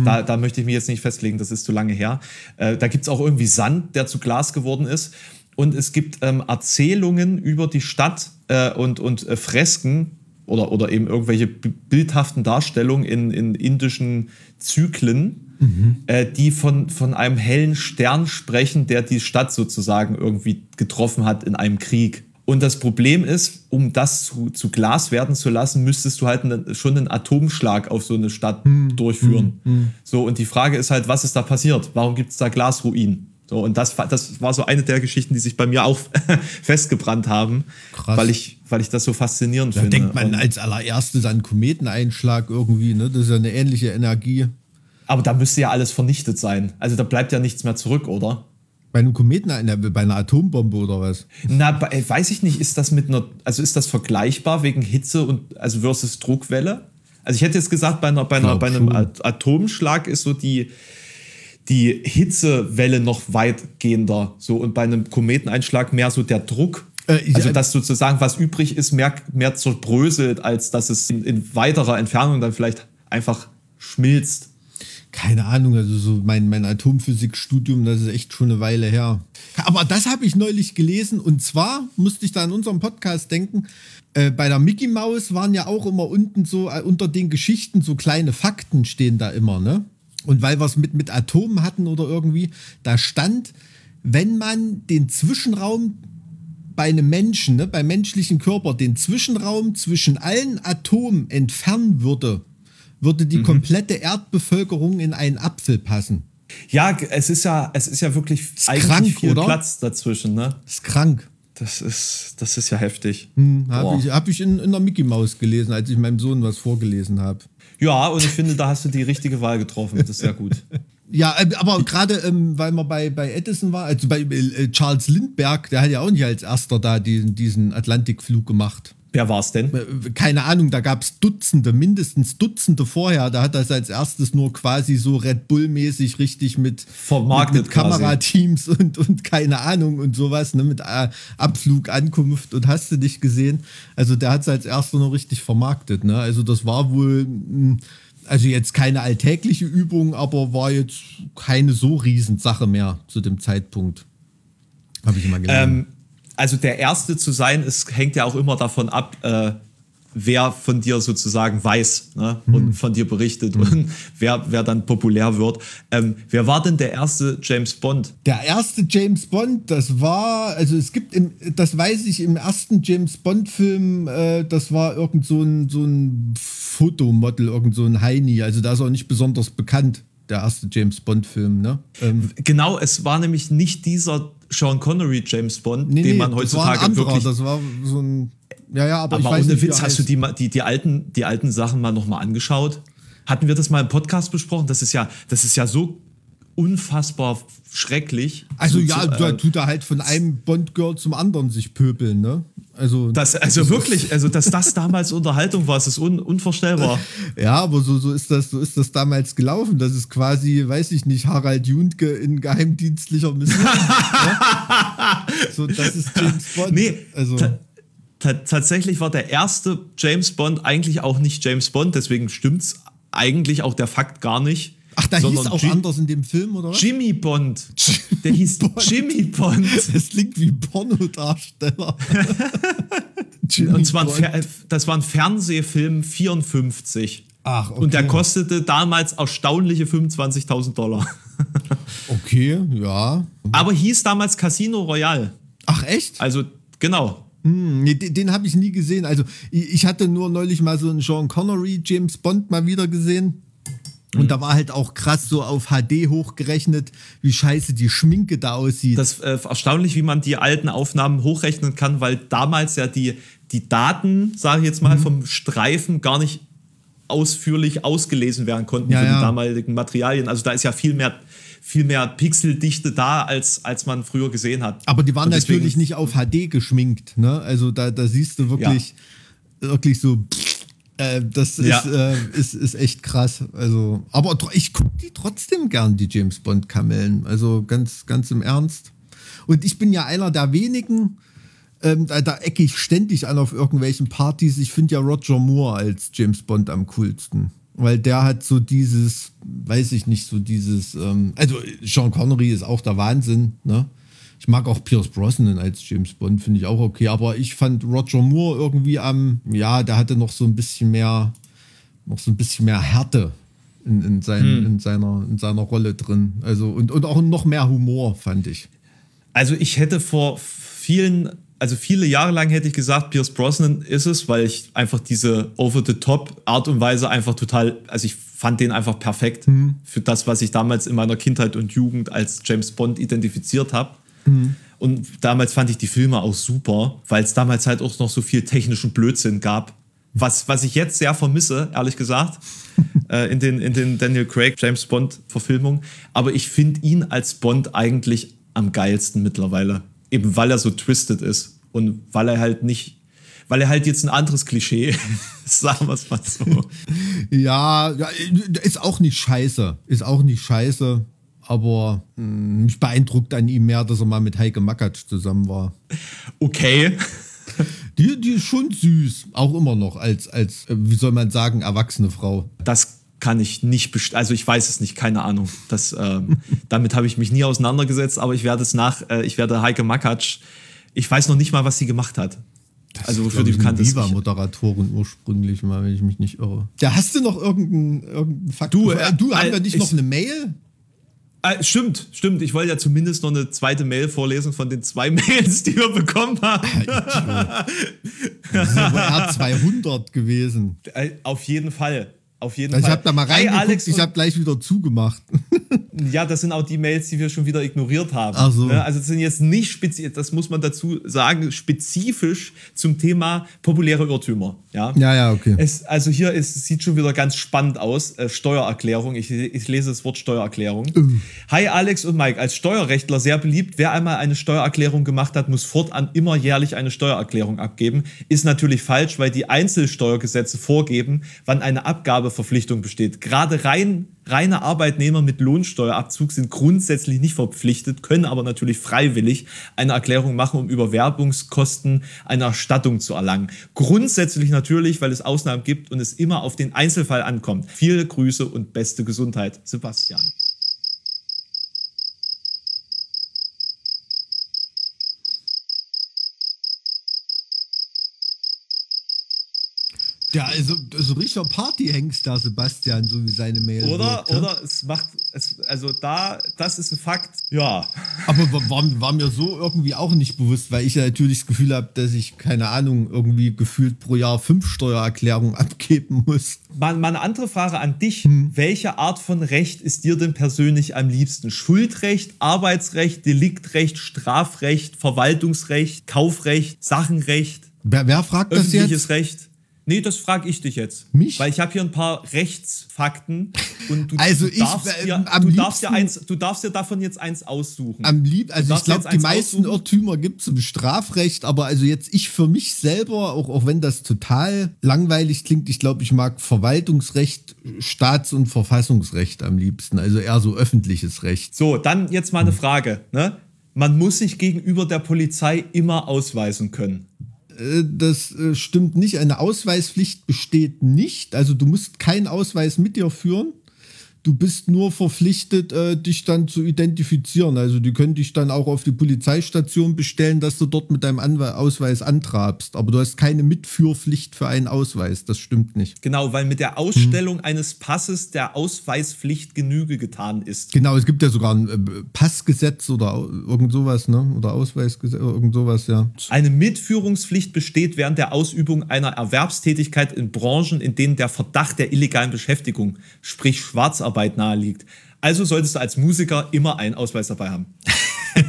da, da möchte ich mich jetzt nicht festlegen, das ist zu lange her. Äh, da gibt es auch irgendwie Sand, der zu Glas geworden ist. und es gibt ähm, Erzählungen über die Stadt äh, und, und äh, Fresken oder, oder eben irgendwelche bildhaften Darstellungen in, in indischen Zyklen, mhm. äh, die von, von einem hellen Stern sprechen, der die Stadt sozusagen irgendwie getroffen hat in einem Krieg. Und das Problem ist, um das zu, zu Glas werden zu lassen, müsstest du halt ne, schon einen Atomschlag auf so eine Stadt hm. durchführen. Hm. So, und die Frage ist halt, was ist da passiert? Warum gibt es da Glasruinen? So, und das, das war so eine der Geschichten, die sich bei mir auch festgebrannt haben, Krass. weil ich, weil ich das so faszinierend da finde. Da denkt man als allererstes an Kometeneinschlag irgendwie, ne? Das ist ja eine ähnliche Energie. Aber da müsste ja alles vernichtet sein. Also da bleibt ja nichts mehr zurück, oder? Bei einem Kometen, bei einer Atombombe oder was? Na, weiß ich nicht, ist das mit einer, also ist das vergleichbar wegen Hitze und also versus Druckwelle? Also ich hätte jetzt gesagt, bei, einer, bei, einer, bei einem Atomschlag ist so die, die Hitzewelle noch weitgehender so und bei einem Kometeneinschlag mehr so der Druck. Äh, also dass sozusagen was übrig ist, mehr, mehr zerbröselt, als dass es in, in weiterer Entfernung dann vielleicht einfach schmilzt keine Ahnung, also so mein, mein Atomphysikstudium, das ist echt schon eine Weile her. Aber das habe ich neulich gelesen und zwar musste ich da in unserem Podcast denken, äh, bei der Mickey Mouse waren ja auch immer unten so äh, unter den Geschichten so kleine Fakten stehen da immer, ne? Und weil wir es mit, mit Atomen hatten oder irgendwie, da stand, wenn man den Zwischenraum bei einem Menschen, ne, beim menschlichen Körper, den Zwischenraum zwischen allen Atomen entfernen würde, würde die mhm. komplette Erdbevölkerung in einen Apfel passen. Ja, es ist ja, es ist ja wirklich ist eigentlich krank, viel oder? Platz dazwischen, ne? Ist krank. Das ist, das ist ja heftig. Hm, habe ich, hab ich in, in der Mickey Maus gelesen, als ich meinem Sohn was vorgelesen habe. Ja, und ich finde, da hast du die richtige Wahl getroffen. Das ist ja gut. Ja, äh, aber gerade ähm, weil man bei, bei Edison war, also bei äh, Charles Lindbergh, der hat ja auch nicht als erster da diesen, diesen Atlantikflug gemacht. Wer war es denn? Äh, keine Ahnung, da gab es Dutzende, mindestens Dutzende vorher. Da hat das als erstes nur quasi so Red Bull-mäßig richtig mit, mit, mit Kamerateams und, und keine Ahnung und sowas, ne, mit äh, Abflug, Ankunft und hast du dich gesehen. Also der hat es als erster noch richtig vermarktet. Ne? Also das war wohl, hm, also jetzt keine alltägliche Übung, aber war jetzt keine so Riesensache mehr zu dem Zeitpunkt. Habe ich immer gelernt. Ähm also der Erste zu sein, es hängt ja auch immer davon ab, äh, wer von dir sozusagen weiß ne? und mhm. von dir berichtet mhm. und wer, wer dann populär wird. Ähm, wer war denn der erste James Bond? Der erste James Bond, das war, also es gibt, im, das weiß ich, im ersten James Bond-Film, äh, das war irgend so ein, so ein Fotomodel, irgend so ein Heini, also da ist auch nicht besonders bekannt der erste James Bond-Film, ne? Ähm, genau, es war nämlich nicht dieser Sean Connery James Bond, nee, den man heutzutage das war wirklich. Das war so ein. Ja, ja, aber, aber ich weiß ohne nicht, Witz, hast du die, die, die, alten, die alten Sachen mal nochmal angeschaut? Hatten wir das mal im Podcast besprochen? Das ist ja, das ist ja so unfassbar schrecklich. Also ja, zu, äh, tut er halt von einem Bond-Girl zum anderen sich pöbeln, ne? Also, das, also wirklich, also dass das damals Unterhaltung war, ist un, unvorstellbar. Ja, aber so, so, ist das, so ist das damals gelaufen. Das ist quasi, weiß ich nicht, Harald Juntke in geheimdienstlicher Mission. ja? So, das ist James Bond. Nee, also. tatsächlich war der erste James Bond eigentlich auch nicht James Bond, deswegen stimmt es eigentlich auch der Fakt gar nicht. Ach, da hieß auch Jim anders in dem Film, oder was? Jimmy Bond. Der hieß Bond. Jimmy Bond. Das klingt wie Pornodarsteller. Und zwar ein, das war ein Fernsehfilm 54. Ach, okay. Und der kostete damals erstaunliche 25.000 Dollar. okay, ja. Aber hieß damals Casino Royale. Ach, echt? Also, genau. Hm, nee, den, den habe ich nie gesehen. Also, ich hatte nur neulich mal so einen Sean Connery James Bond mal wieder gesehen. Und mhm. da war halt auch krass so auf HD hochgerechnet, wie scheiße die Schminke da aussieht. Das äh, erstaunlich, wie man die alten Aufnahmen hochrechnen kann, weil damals ja die, die Daten, sage ich jetzt mal, mhm. vom Streifen gar nicht ausführlich ausgelesen werden konnten ja, für die damaligen Materialien. Also da ist ja viel mehr, viel mehr Pixeldichte da, als, als man früher gesehen hat. Aber die waren deswegen, natürlich nicht auf HD geschminkt. Ne? Also da, da siehst du wirklich, ja. wirklich so. Pff, äh, das ist, ja. äh, ist, ist echt krass. Also, aber ich gucke die trotzdem gern, die James Bond-Kamellen. Also ganz, ganz im Ernst. Und ich bin ja einer der wenigen, ähm, da, da ecke ich ständig an auf irgendwelchen Partys. Ich finde ja Roger Moore als James Bond am coolsten. Weil der hat so dieses, weiß ich nicht, so dieses, ähm, also Sean Connery ist auch der Wahnsinn, ne? Ich mag auch Pierce Brosnan als James Bond, finde ich auch okay. Aber ich fand Roger Moore irgendwie am, ja, der hatte noch so ein bisschen mehr, noch so ein bisschen mehr Härte in, in, sein, Hm. in, seiner, in seiner Rolle drin. Also und, und auch noch mehr Humor, fand ich. Also ich hätte vor vielen, also viele Jahre lang hätte ich gesagt, Pierce Brosnan ist es, weil ich einfach diese over-the-top Art und Weise einfach total, also ich fand den einfach perfekt für das, was ich damals in meiner Kindheit und Jugend als James Bond identifiziert habe. Und damals fand ich die Filme auch super, weil es damals halt auch noch so viel technischen Blödsinn gab. Was, was ich jetzt sehr vermisse, ehrlich gesagt, äh, in, den, in den Daniel Craig James Bond Verfilmungen. Aber ich finde ihn als Bond eigentlich am geilsten mittlerweile. Eben weil er so twisted ist und weil er halt nicht, weil er halt jetzt ein anderes Klischee ist, sagen wir es mal so. Ja, ist auch nicht scheiße. Ist auch nicht scheiße. Aber mh, mich beeindruckt an ihm mehr, dass er mal mit Heike Makatsch zusammen war. Okay. Die, die ist schon süß, auch immer noch, als, als, äh, wie soll man sagen, erwachsene Frau. Das kann ich nicht best also ich weiß es nicht, keine Ahnung. Das, ähm, damit habe ich mich nie auseinandergesetzt, aber ich werde es nach, äh, ich werde Heike Makatsch, ich weiß noch nicht mal, was sie gemacht hat. also wofür Glaub die bekannt ist. Ich- Viva-Moderatorin ursprünglich mal, wenn ich mich nicht irre. Ja, hast du noch irgendeinen irgendein Fakt? Du, äh, äh, du haben äh, wir nicht ich- noch eine Mail? Ah, stimmt, stimmt. Ich wollte ja zumindest noch eine zweite Mail vorlesen von den zwei Mails, die wir bekommen haben. Das ist aber R200 gewesen. Äh, Auf jeden Fall. Auf jeden Also ich Fall. habe da mal reingeguckt, ich habe gleich wieder zugemacht. Ja, das sind auch die Mails, die wir schon wieder ignoriert haben. Ach so. Ne? Also das sind jetzt nicht speziell, das muss man dazu sagen, spezifisch zum Thema populäre Irrtümer. Ja, Ja, ja, okay. Es, also hier ist, sieht schon wieder ganz spannend aus. Äh, Steuererklärung. Ich, ich lese das Wort Steuererklärung. Hi Alex und Mike. Als Steuerrechtler sehr beliebt. Wer einmal eine Steuererklärung gemacht hat, muss fortan immer jährlich eine Steuererklärung abgeben. Ist natürlich falsch, weil die Einzelsteuergesetze vorgeben, wann eine Abgabeverpflichtung besteht. Gerade rein Reine Arbeitnehmer mit Lohnsteuerabzug sind grundsätzlich nicht verpflichtet, können aber natürlich freiwillig eine Erklärung machen, um über Werbungskosten eine Erstattung zu erlangen. Grundsätzlich natürlich, weil es Ausnahmen gibt und es immer auf den Einzelfall ankommt. Viele Grüße und beste Gesundheit, Sebastian. Ja, also so richtiger Partyhengst da, Sebastian, so wie seine Mail. Oder, wirkt, ja? oder es macht, es, also da, das ist ein Fakt, ja. Aber wa- war, war mir so irgendwie auch nicht bewusst, weil ich ja natürlich das Gefühl habe, dass ich, keine Ahnung, irgendwie gefühlt pro Jahr fünf Steuererklärungen abgeben muss. Mal, mal eine andere Frage an dich. Welche Art von Recht ist dir denn persönlich am liebsten? Schuldrecht, Arbeitsrecht, Deliktrecht, Strafrecht, Verwaltungsrecht, Kaufrecht, Sachenrecht, Wer, wer fragt das öffentliches jetzt? Recht? Nee, das frage ich dich jetzt. Mich? Weil ich habe hier ein paar Rechtsfakten und du, Also du ich, darfst, äh, dir, du, darfst liebsten- eins, du darfst dir davon jetzt eins aussuchen. Am lieb, also ich glaube, die meisten aussuchen. Irrtümer gibt es im Strafrecht, aber also jetzt ich für mich selber, auch, auch wenn das total langweilig klingt, ich glaube, ich mag Verwaltungsrecht, Staats- und Verfassungsrecht am liebsten, also eher so öffentliches Recht. So, dann jetzt mal eine Frage. Ne? Man muss sich gegenüber der Polizei immer ausweisen können. Äh, Das äh, stimmt nicht. Eine Ausweispflicht besteht nicht. Also du musst keinen Ausweis mit dir führen. Du bist nur verpflichtet, äh, dich dann zu identifizieren. Also die können dich dann auch auf die Polizeistation bestellen, dass du dort mit deinem Anwe Ausweis antrabst. Aber du hast keine Mitführpflicht für einen Ausweis. Das stimmt nicht. Genau, weil mit der Ausstellung eines Passes der Ausweispflicht Genüge getan ist. Genau, es gibt ja sogar ein äh, Passgesetz oder irgend sowas, ne? Oder Ausweisgesetz, irgend sowas, ja. Eine Mitführungspflicht besteht während der Ausübung einer Erwerbstätigkeit in Branchen, in denen der Verdacht der illegalen Beschäftigung, sprich Schwarzarbeit, naheliegt. Also solltest du als Musiker immer einen Ausweis dabei haben.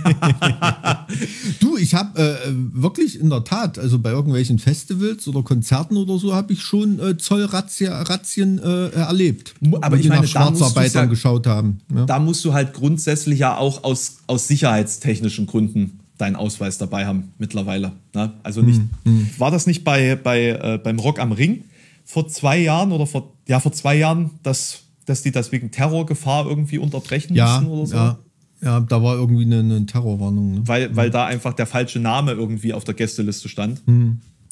Du, ich habe äh, wirklich in der Tat, also bei irgendwelchen Festivals oder Konzerten oder so, habe ich schon äh, Zollrazzien äh, erlebt. aber Wenn ich die meine, nach Schwarzarbeitern ja- geschaut haben. Ja. Da musst du halt grundsätzlich ja auch aus, aus sicherheitstechnischen Gründen deinen Ausweis dabei haben mittlerweile. Ne? Also nicht, Hm, war das nicht bei, bei, äh, beim Rock am Ring vor zwei Jahren oder vor, ja, vor zwei Jahren, dass, dass die das wegen Terrorgefahr irgendwie unterbrechen Ja, mussten oder so? ja, ja, da war irgendwie eine, eine Terrorwarnung. Ne? Weil, weil da einfach der falsche Name irgendwie auf der Gästeliste stand.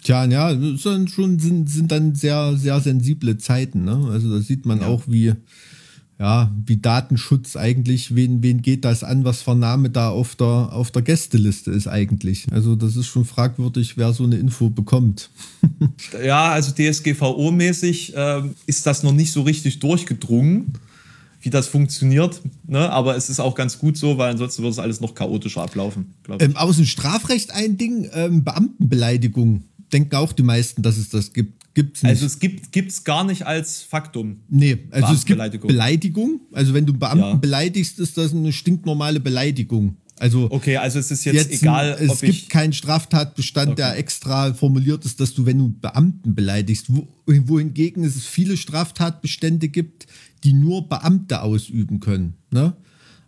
Tja, ja, dann schon sind, sind dann sehr, sehr sensible Zeiten. Ne? Also da sieht man auch, wie, ja, wie Datenschutz eigentlich, wen, wen geht das an, was für Name da auf der, auf der Gästeliste ist eigentlich. Also das ist schon fragwürdig, wer so eine Info bekommt. Ja, also DSGVO-mäßig äh, ist das noch nicht so richtig durchgedrungen, wie das funktioniert. Ne? Aber es ist auch ganz gut so, weil ansonsten würde es alles noch chaotischer ablaufen. Ähm, aus dem Strafrecht ein Ding, ähm, Beamtenbeleidigung. Denken auch die meisten, dass es das gibt. Gibt's nicht. Also es gibt es gar nicht als Faktum. nee, also es gibt. Beleidigung. Also wenn du einen Beamten Ja. beleidigst, ist das eine stinknormale Beleidigung. Also Okay, also es ist jetzt, jetzt egal, es ob gibt keinen Straftatbestand, der extra formuliert ist, dass du, wenn du Beamten beleidigst, wo, wohingegen es viele Straftatbestände gibt, die nur Beamte ausüben können. Ne?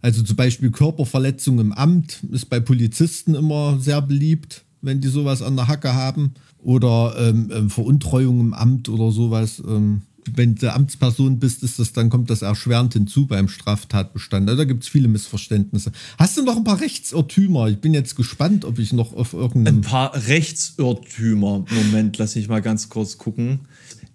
Also zum Beispiel Körperverletzung im Amt ist bei Polizisten immer sehr beliebt, wenn die sowas an der Hacke haben. Oder ähm, ähm, Veruntreuung im Amt oder sowas. Ähm, wenn du Amtsperson bist, ist das, dann kommt das erschwerend hinzu beim Straftatbestand. Also da gibt es viele Missverständnisse. Hast du noch ein paar Rechtsirrtümer? Ich bin jetzt gespannt, ob ich noch auf Ein irgendeinem. paar Rechtsirrtümer. Moment, lass mich mal ganz kurz gucken.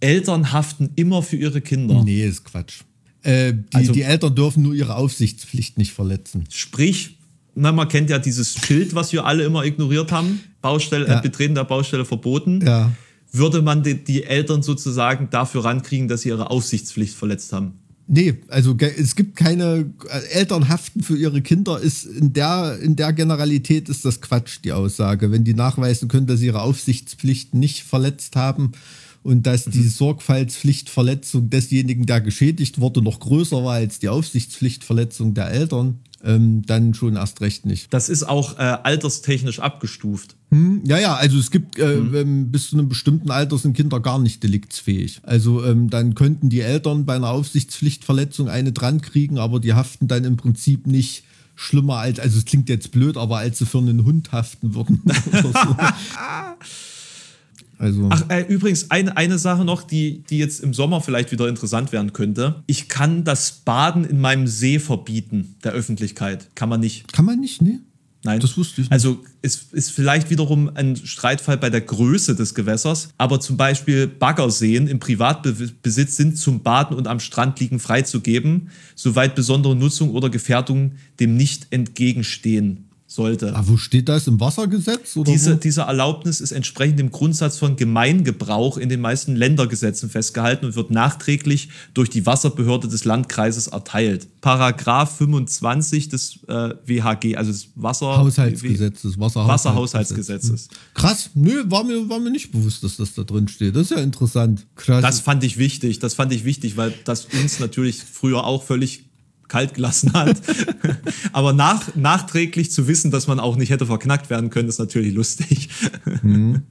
Eltern haften immer für ihre Kinder. Nee, ist Quatsch. Äh, die, Also- die Eltern dürfen nur ihre Aufsichtspflicht nicht verletzen. Sprich, na, man kennt ja dieses Schild, was wir alle immer ignoriert haben. Baustelle, Ja. äh, Betreten der Baustelle verboten. Ja. Würde man die, die Eltern sozusagen dafür rankriegen, dass sie ihre Aufsichtspflicht verletzt haben? Nee, also es gibt keine äh, Eltern haften für ihre Kinder ist in der in der Generalität ist das Quatsch die Aussage, wenn die nachweisen können, dass sie ihre Aufsichtspflicht nicht verletzt haben und dass die Sorgfaltspflichtverletzung desjenigen, der geschädigt wurde, noch größer war als die Aufsichtspflichtverletzung der Eltern, ähm, dann schon erst recht nicht. Das ist auch äh, alterstechnisch abgestuft. Ja, ja, also es gibt äh, ähm, bis zu einem bestimmten Alter sind Kinder gar nicht deliktsfähig. Also ähm, dann könnten die Eltern bei einer Aufsichtspflichtverletzung eine dran kriegen, aber die haften dann im Prinzip nicht schlimmer als, also es klingt jetzt blöd, aber als sie für einen Hund haften würden. oder so. Also Ach, äh, übrigens, eine, eine Sache noch, die, die jetzt im Sommer vielleicht wieder interessant werden könnte. Ich kann das Baden in meinem See verbieten, der Öffentlichkeit. Kann man nicht. kann man nicht, ne? Nein. Das wusste ich nicht. Also es ist vielleicht wiederum ein Streitfall bei der Größe des Gewässers, aber zum Beispiel Baggerseen im Privatbesitz sind zum Baden und am Strand liegen freizugeben, soweit besondere Nutzung oder Gefährdung dem nicht entgegenstehen sollte. Ah, wo steht das? Im Wassergesetz? Oder Diese, wo? diese Erlaubnis ist entsprechend dem Grundsatz von Gemeingebrauch in den meisten Ländergesetzen festgehalten und wird nachträglich durch die Wasserbehörde des Landkreises erteilt. Paragraph 25 des äh, WHG, also des Wasser Haushaltsgesetzes, Wasserhaushaltsgesetzes. Wasserhaushaltsgesetzes. Krass, nö, war mir, war mir nicht bewusst, dass das da drin steht. Das ist ja interessant. Krass. Das fand ich wichtig, das fand ich wichtig, weil das uns natürlich früher auch völlig kalt gelassen hat. Aber nach, nachträglich zu wissen, dass man auch nicht hätte verknackt werden können, ist natürlich lustig.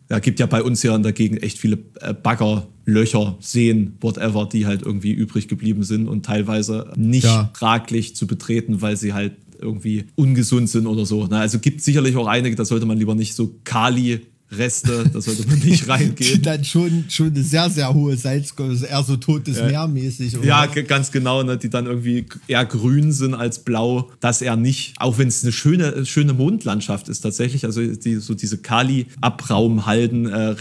Da gibt ja bei uns ja in der Gegend echt viele äh, Bagger, Löcher, Seen, whatever, die halt irgendwie übrig geblieben sind und teilweise nicht Ja. traglich zu betreten, weil sie halt irgendwie ungesund sind oder so. Also gibt sicherlich auch einige, da sollte man lieber nicht so Kali Reste, da sollte man nicht reingehen. dann schon, schon eine sehr, sehr hohe Salzquote, eher so totes Meer mäßig. oder? Ja, ganz genau, ne, die dann irgendwie eher grün sind als blau, das eher nicht. Auch wenn es eine schöne, schöne Mondlandschaft ist tatsächlich, also die, so diese Kali-Abraumhalden, äh,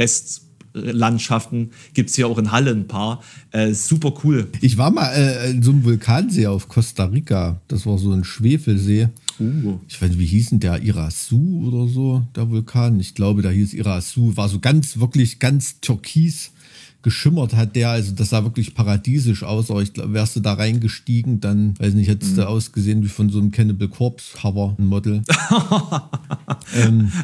Restlandschaften gibt es ja auch in Halle ein paar. Äh, super cool. Ich war mal äh, in so einem Vulkansee auf Costa Rica. Das war so ein Schwefelsee. Uh. Ich weiß nicht, wie hieß denn der? Irasu oder so, der Vulkan? Ich glaube, der hieß Irasu. War so ganz, wirklich ganz türkis geschimmert hat der. Also das sah wirklich paradiesisch aus. Aber ich glaube, wärst du da reingestiegen, dann, weiß nicht, hättest Mhm. du ausgesehen wie von so einem Cannibal Corpse Cover, ein Model.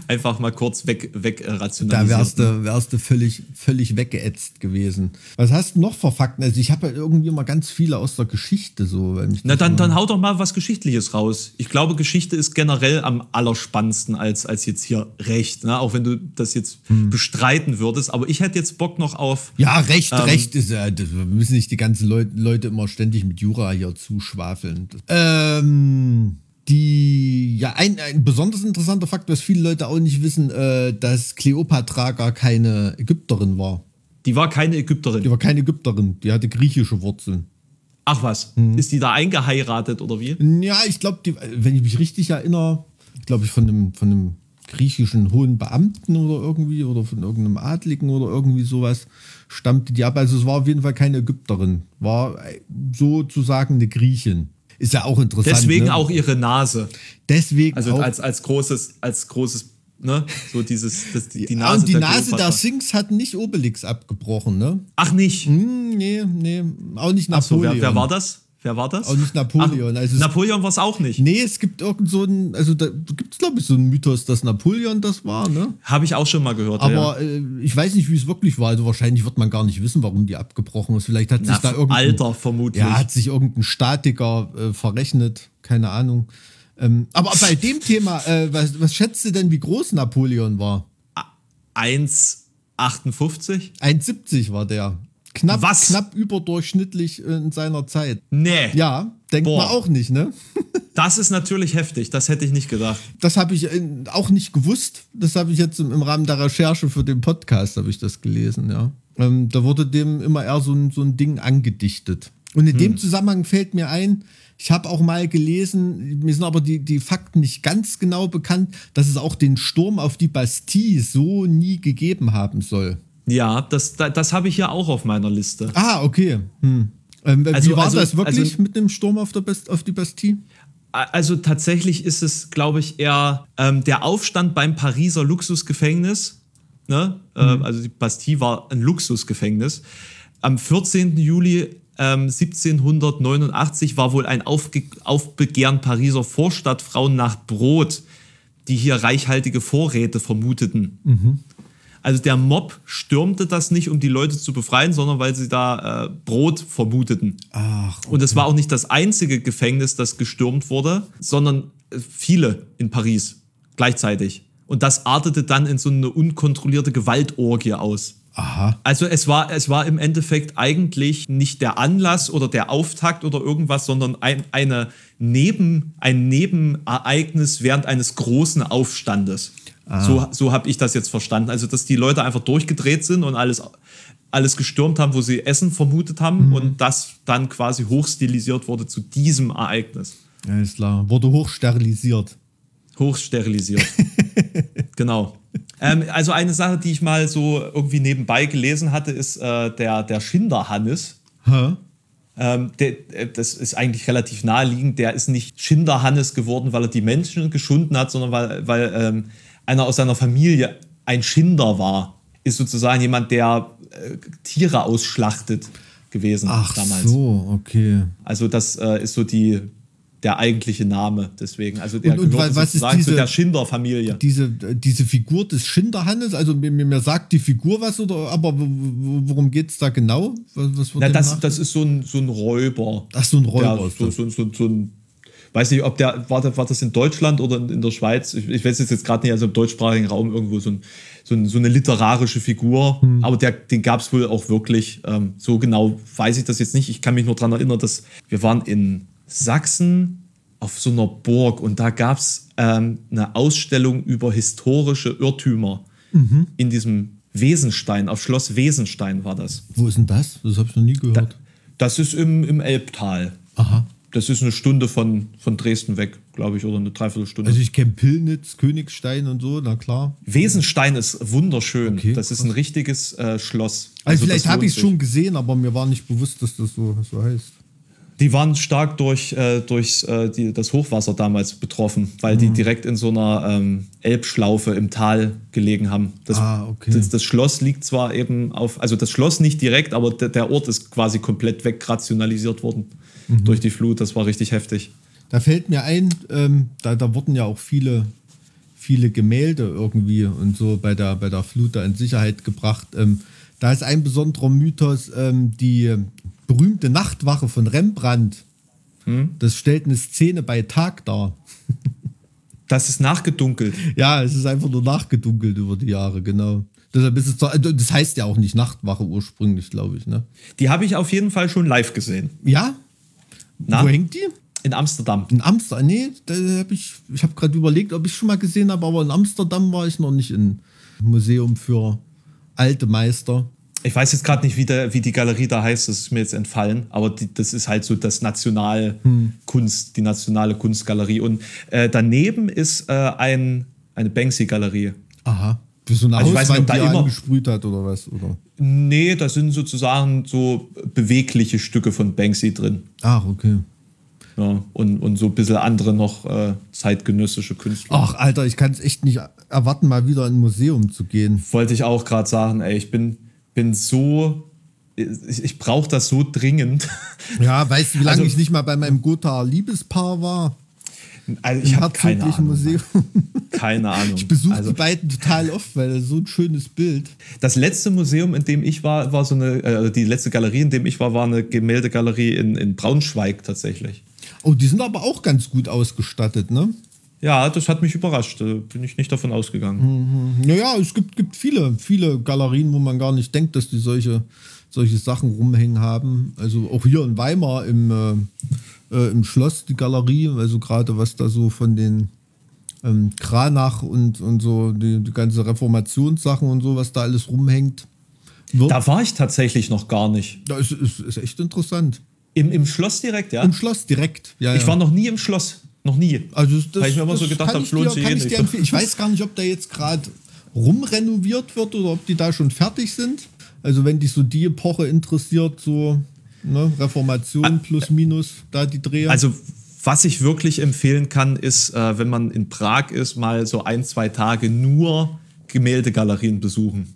Einfach mal kurz weg, weg äh, Da rationalisiert. wärst du, wärst du völlig, völlig weggeätzt gewesen. Was hast du noch für Fakten? Also ich habe halt irgendwie mal ganz viele aus der Geschichte so. Na, dann, dann hau doch mal was Geschichtliches raus. Ich glaube, Geschichte ist generell am allerspannendsten als, als jetzt hier Recht, ne? auch wenn du das jetzt bestreiten würdest. Aber ich hätte jetzt Bock noch auf. Hm. Ja, Recht, Ähm, Recht ist ja, das, wir müssen nicht die ganzen Leute, Leute immer ständig mit Jura hier zuschwafeln. Ähm, die, ja, ein, ein besonders interessanter Fakt, was viele Leute auch nicht wissen, äh, dass Kleopatra gar keine Ägypterin war. Die war keine Ägypterin. Die war keine Ägypterin, die hatte griechische Wurzeln. Ach was, Hm. ist die da eingeheiratet oder wie? Ja, ich glaube, wenn ich mich richtig erinnere, glaube ich, von einem, von einem griechischen hohen Beamten oder irgendwie oder von irgendeinem Adligen oder irgendwie sowas stammte die ab. Also es war auf jeden Fall keine Ägypterin, war sozusagen eine Griechin. Ist ja auch interessant. Deswegen ne? auch ihre Nase. Deswegen Also auch. als, als großes, als großes, ne, so dieses, das, die, die Ja, Nase. und die der Nase der. Sphinx hat nicht Obelix abgebrochen, ne? Ach nicht. Hm, nee, nee, auch nicht Ach so, Napoleon. wer, wer war das? Wer war das? Auch nicht Napoleon. Ach, Also Napoleon war es auch nicht. Nee, es gibt irgend so ein, also da gibt es glaube ich so einen Mythos, dass Napoleon das war, ne? Habe ich auch schon mal gehört. Aber ja. äh, ich weiß nicht, wie es wirklich war. Also wahrscheinlich wird man gar nicht wissen, warum die abgebrochen ist. Vielleicht hat sich Na, da irgendein, Alter vermutlich. ja, hat sich irgendein Statiker äh, verrechnet, keine Ahnung. Ähm, aber bei dem Thema, äh, was, was schätzt du denn, wie groß Napoleon war? 1,58? 1,70 war der. Knapp, Was? knapp überdurchschnittlich in seiner Zeit. Nee. Ja, denkt Boah. man auch nicht, ne? Das ist natürlich heftig. Das hätte ich nicht gedacht. Das habe ich äh, auch nicht gewusst. Das habe ich jetzt im, Rahmen der Recherche für den Podcast habe ich das gelesen, ja. Ähm, da wurde dem immer eher so ein, so ein Ding angedichtet. Und in dem Zusammenhang fällt mir ein, ich habe auch mal gelesen, mir sind aber die, die Fakten nicht ganz genau bekannt, dass es auch den Sturm auf die Bastille so nie gegeben haben soll. Ja, das, das, habe ich ja auch auf meiner Liste. Ah, okay. Hm. Ähm, Also- wie war also- das wirklich also- mit dem Sturm auf, der Bast auf die Bastille? Also tatsächlich ist es, glaube ich, eher ähm, der Aufstand beim Pariser Luxusgefängnis. Ne? Ähm, also die Bastille war ein Luxusgefängnis. Am 14. Juli ähm, 1789 war wohl ein Aufge Aufbegehren Pariser Vorstadtfrauen nach Brot, die hier reichhaltige Vorräte vermuteten. Also der Mob stürmte das nicht, um die Leute zu befreien, sondern weil sie da äh, Brot vermuteten. Ach, Und es war auch nicht das einzige Gefängnis, das gestürmt wurde, sondern äh, viele in Paris gleichzeitig. Und das artete dann in so eine unkontrollierte Gewaltorgie aus. aha. Also es war, es war im Endeffekt eigentlich nicht der Anlass oder der Auftakt oder irgendwas, sondern ein, eine Neben, ein Nebenereignis während eines großen Aufstandes. So, so habe ich das jetzt verstanden. Also dass die Leute einfach durchgedreht sind und alles, alles gestürmt haben, wo sie Essen vermutet haben und das dann quasi hochstilisiert wurde zu diesem Ereignis. Alles klar. Wurde hochsterilisiert. Hochsterilisiert. genau. Ähm, also eine Sache, die ich mal so irgendwie nebenbei gelesen hatte, ist äh, der, der Schinderhannes. Hä? Ähm, der, äh, das ist eigentlich relativ naheliegend. Der ist nicht Schinderhannes geworden, weil er die Menschen geschunden hat, sondern weil, weil ähm, einer aus seiner Familie ein Schinder war. Ist sozusagen jemand, der äh, Tiere ausschlachtet gewesen Ach damals. so, okay. Also das äh, ist so die, der eigentliche Name deswegen. Also der Und- und gehört wa- was ist sozusagen zu diese- der Schinder-Familie. Diese, diese Figur des Schinderhannes, also mir, mir sagt die Figur was, oder aber worum geht es da genau? Was, was Na, das, das ist so ein, so ein Räuber. Ach, so ein Räuber Der, so, so, so, so ein, weiß nicht, ob der, war, das- war das in Deutschland oder in, in der Schweiz? Ich, ich weiß es jetzt gerade nicht, also im deutschsprachigen Raum irgendwo so, ein, so, ein, so eine literarische Figur. Hm. Aber der, den gab es wohl auch wirklich. Ähm, so genau weiß ich das jetzt nicht. Ich kann mich nur daran erinnern, dass wir waren in Sachsen auf so einer Burg und da gab es ähm, eine Ausstellung über historische Irrtümer Mhm. in diesem Wesenstein, auf Schloss Wesenstein war das. Wo ist denn das? Das habe ich noch nie gehört. Das ist im, im Elbtal. Aha. Das ist eine Stunde von, von Dresden weg, glaube ich, oder eine Dreiviertelstunde. Also ich kenne Pillnitz, Königstein und so, na klar. Wesenstein ist wunderschön. Okay, das ist ein richtiges äh, Schloss. Also, vielleicht das habe ich es schon gesehen, aber mir war nicht bewusst, dass das so, so heißt. Die waren stark durch, äh, durch äh, die, das Hochwasser damals betroffen, weil die direkt in so einer ähm, Elbschlaufe im Tal gelegen haben. Das, Ah, okay. das, das Schloss liegt zwar eben auf, also das Schloss nicht direkt, aber der, der Ort ist quasi komplett wegrationalisiert worden Mhm. durch die Flut. Das war richtig heftig. Da fällt mir ein, ähm, da, da wurden ja auch viele, viele Gemälde irgendwie und so bei der, bei der Flut da in Sicherheit gebracht. Ähm, da ist ein besonderer Mythos, ähm, die berühmte Nachtwache von Rembrandt. Das stellt eine Szene bei Tag dar. Das ist nachgedunkelt. Ja, es ist einfach nur nachgedunkelt über die Jahre, genau. Deshalb ist es zwar- also das heißt ja auch nicht Nachtwache ursprünglich, glaube ich, ne? Die habe ich auf jeden Fall schon live gesehen. Ja? Na? Wo hängt die? In Amsterdam. In Amsterdam? Nee, da hab ich, ich habe gerade überlegt, ob ich schon mal gesehen habe, aber in Amsterdam war ich noch nicht im Museum für alte Meister. Ich weiß jetzt gerade nicht, wie, der, wie die Galerie da heißt, das ist mir jetzt entfallen, aber die, das ist halt so das Nationalkunst, die nationale Kunstgalerie. Und äh, daneben ist äh, ein, eine Banksy-Galerie. Aha. So eine Also ich weiß nicht, ob Hauswand, da er immer- angesprüht hat oder was? Oder? Nee, da sind sozusagen so bewegliche Stücke von Banksy drin. Ach, okay. Ja, und, und so ein bisschen andere noch äh, zeitgenössische Künstler. Ach, Alter, ich kann es echt nicht erwarten, mal wieder in ein Museum zu gehen. Wollte ich auch gerade sagen, ey, ich bin, bin so. Ich, ich brauche das so dringend. Ja, weißt du, wie lange Also- ich nicht mal bei meinem Gothaer Liebespaar war? Also ich habe keine Ahnung. Museum. Keine Ahnung. Ich besuche also, die beiden total oft, weil das ist so ein schönes Bild. Das letzte Museum, in dem ich war, war so eine, äh, die letzte Galerie, in dem ich war, war eine Gemäldegalerie in, in Braunschweig tatsächlich. Oh, die sind aber auch ganz gut ausgestattet, ne? Ja, das hat mich überrascht. Da bin ich nicht davon ausgegangen. Naja, es gibt, gibt viele, viele Galerien, wo man gar nicht denkt, dass die solche, solche Sachen rumhängen haben. Also auch hier in Weimar im, äh, äh, im Schloss die Galerie, also gerade was da so von den ähm, Kranach und, und so die, die ganze Reformationssachen und so, was da alles rumhängt. Wird, Da war ich tatsächlich noch gar nicht. das ist, ist echt interessant. Im, im Schloss direkt, ja? Im Schloss direkt. Ja, Ich ja. war noch nie im Schloss. Noch nie. Also das, Weil ich mir immer so gedacht habe, es lohnt sich eh nicht. ich weiß gar nicht, ob da jetzt gerade rumrenoviert wird oder ob die da schon fertig sind. Also wenn dich so die Epoche interessiert, so ne, Reformation plus minus, da die Dreher. Also, was ich wirklich empfehlen kann, ist, äh, wenn man in Prag ist, mal so ein, zwei Tage nur Gemäldegalerien besuchen.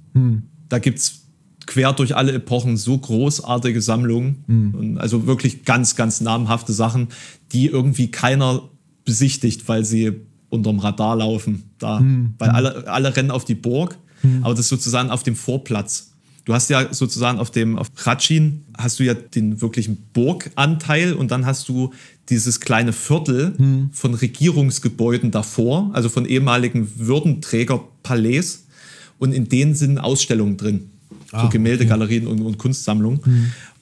Da gibt es quer durch alle Epochen so großartige Sammlungen. Und also wirklich ganz, ganz namhafte Sachen, die irgendwie keiner besichtigt, weil sie unterm Radar laufen. Da. Weil alle, alle rennen auf die Burg, aber das ist sozusagen auf dem Vorplatz. Du hast ja sozusagen auf dem auf Ratschin hast du ja den wirklichen Burganteil und dann hast du dieses kleine Viertel von Regierungsgebäuden davor, also von ehemaligen Würdenträgerpalais und in denen sind Ausstellungen drin. so Gemäldegalerien und, und Kunstsammlungen.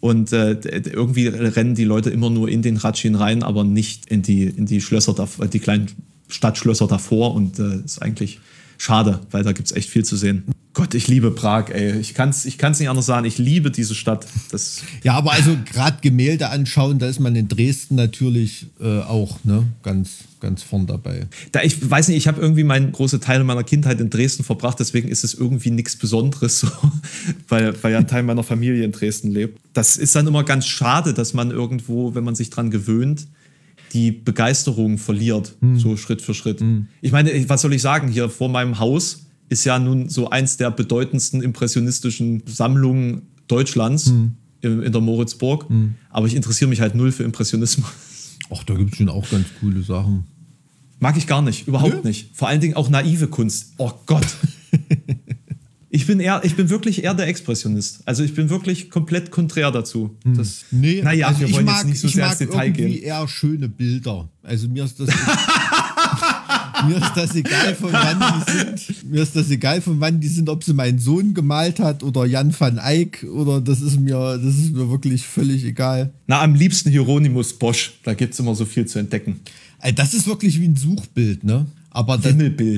Und äh, irgendwie rennen die Leute immer nur in den Ratschin rein, aber nicht in die, in die Schlösser, die kleinen Stadtschlösser davor. Und äh, ist eigentlich schade, weil da gibt es echt viel zu sehen. Gott, ich liebe Prag, ey. Ich kann es ich kann's nicht anders sagen. Ich liebe diese Stadt. Das, ja, aber also gerade Gemälde anschauen, da ist man in Dresden natürlich äh, auch ne, ganz, ganz vorn dabei. da, ich weiß nicht, ich habe irgendwie meinen große Teile meiner Kindheit in Dresden verbracht, deswegen ist es irgendwie nichts Besonderes, so, weil, weil ja ein Teil meiner Familie in Dresden lebt. Das ist dann immer ganz schade, dass man irgendwo, wenn man sich dran gewöhnt, die Begeisterung verliert, so Schritt für Schritt. Ich meine, was soll ich sagen, hier vor meinem Haus ist ja nun so eins der bedeutendsten impressionistischen Sammlungen Deutschlands in, in der Moritzburg, aber ich interessiere mich halt null für Impressionismus. Ach, da gibt es schon auch ganz coole Sachen. Mag ich gar nicht, überhaupt Nö? nicht. Vor allen Dingen auch naive Kunst. Oh Gott. ich, bin eher, ich bin wirklich eher der Expressionist. Also ich bin wirklich komplett konträr dazu. Das, Nee, naja, also wir ich wollen mag, jetzt nicht so ich sehr mag ins Detail gehen. eher schöne Bilder. Also mir ist das mir ist das egal von wann die sind. Mir ist das egal von wann die sind, ob sie mein Sohn gemalt hat oder Jan van Eyck oder das ist mir das ist mir wirklich völlig egal. Na, am liebsten Hieronymus Bosch. Da gibt es immer so viel zu entdecken. Das ist wirklich wie ein Suchbild, ne? Aber das.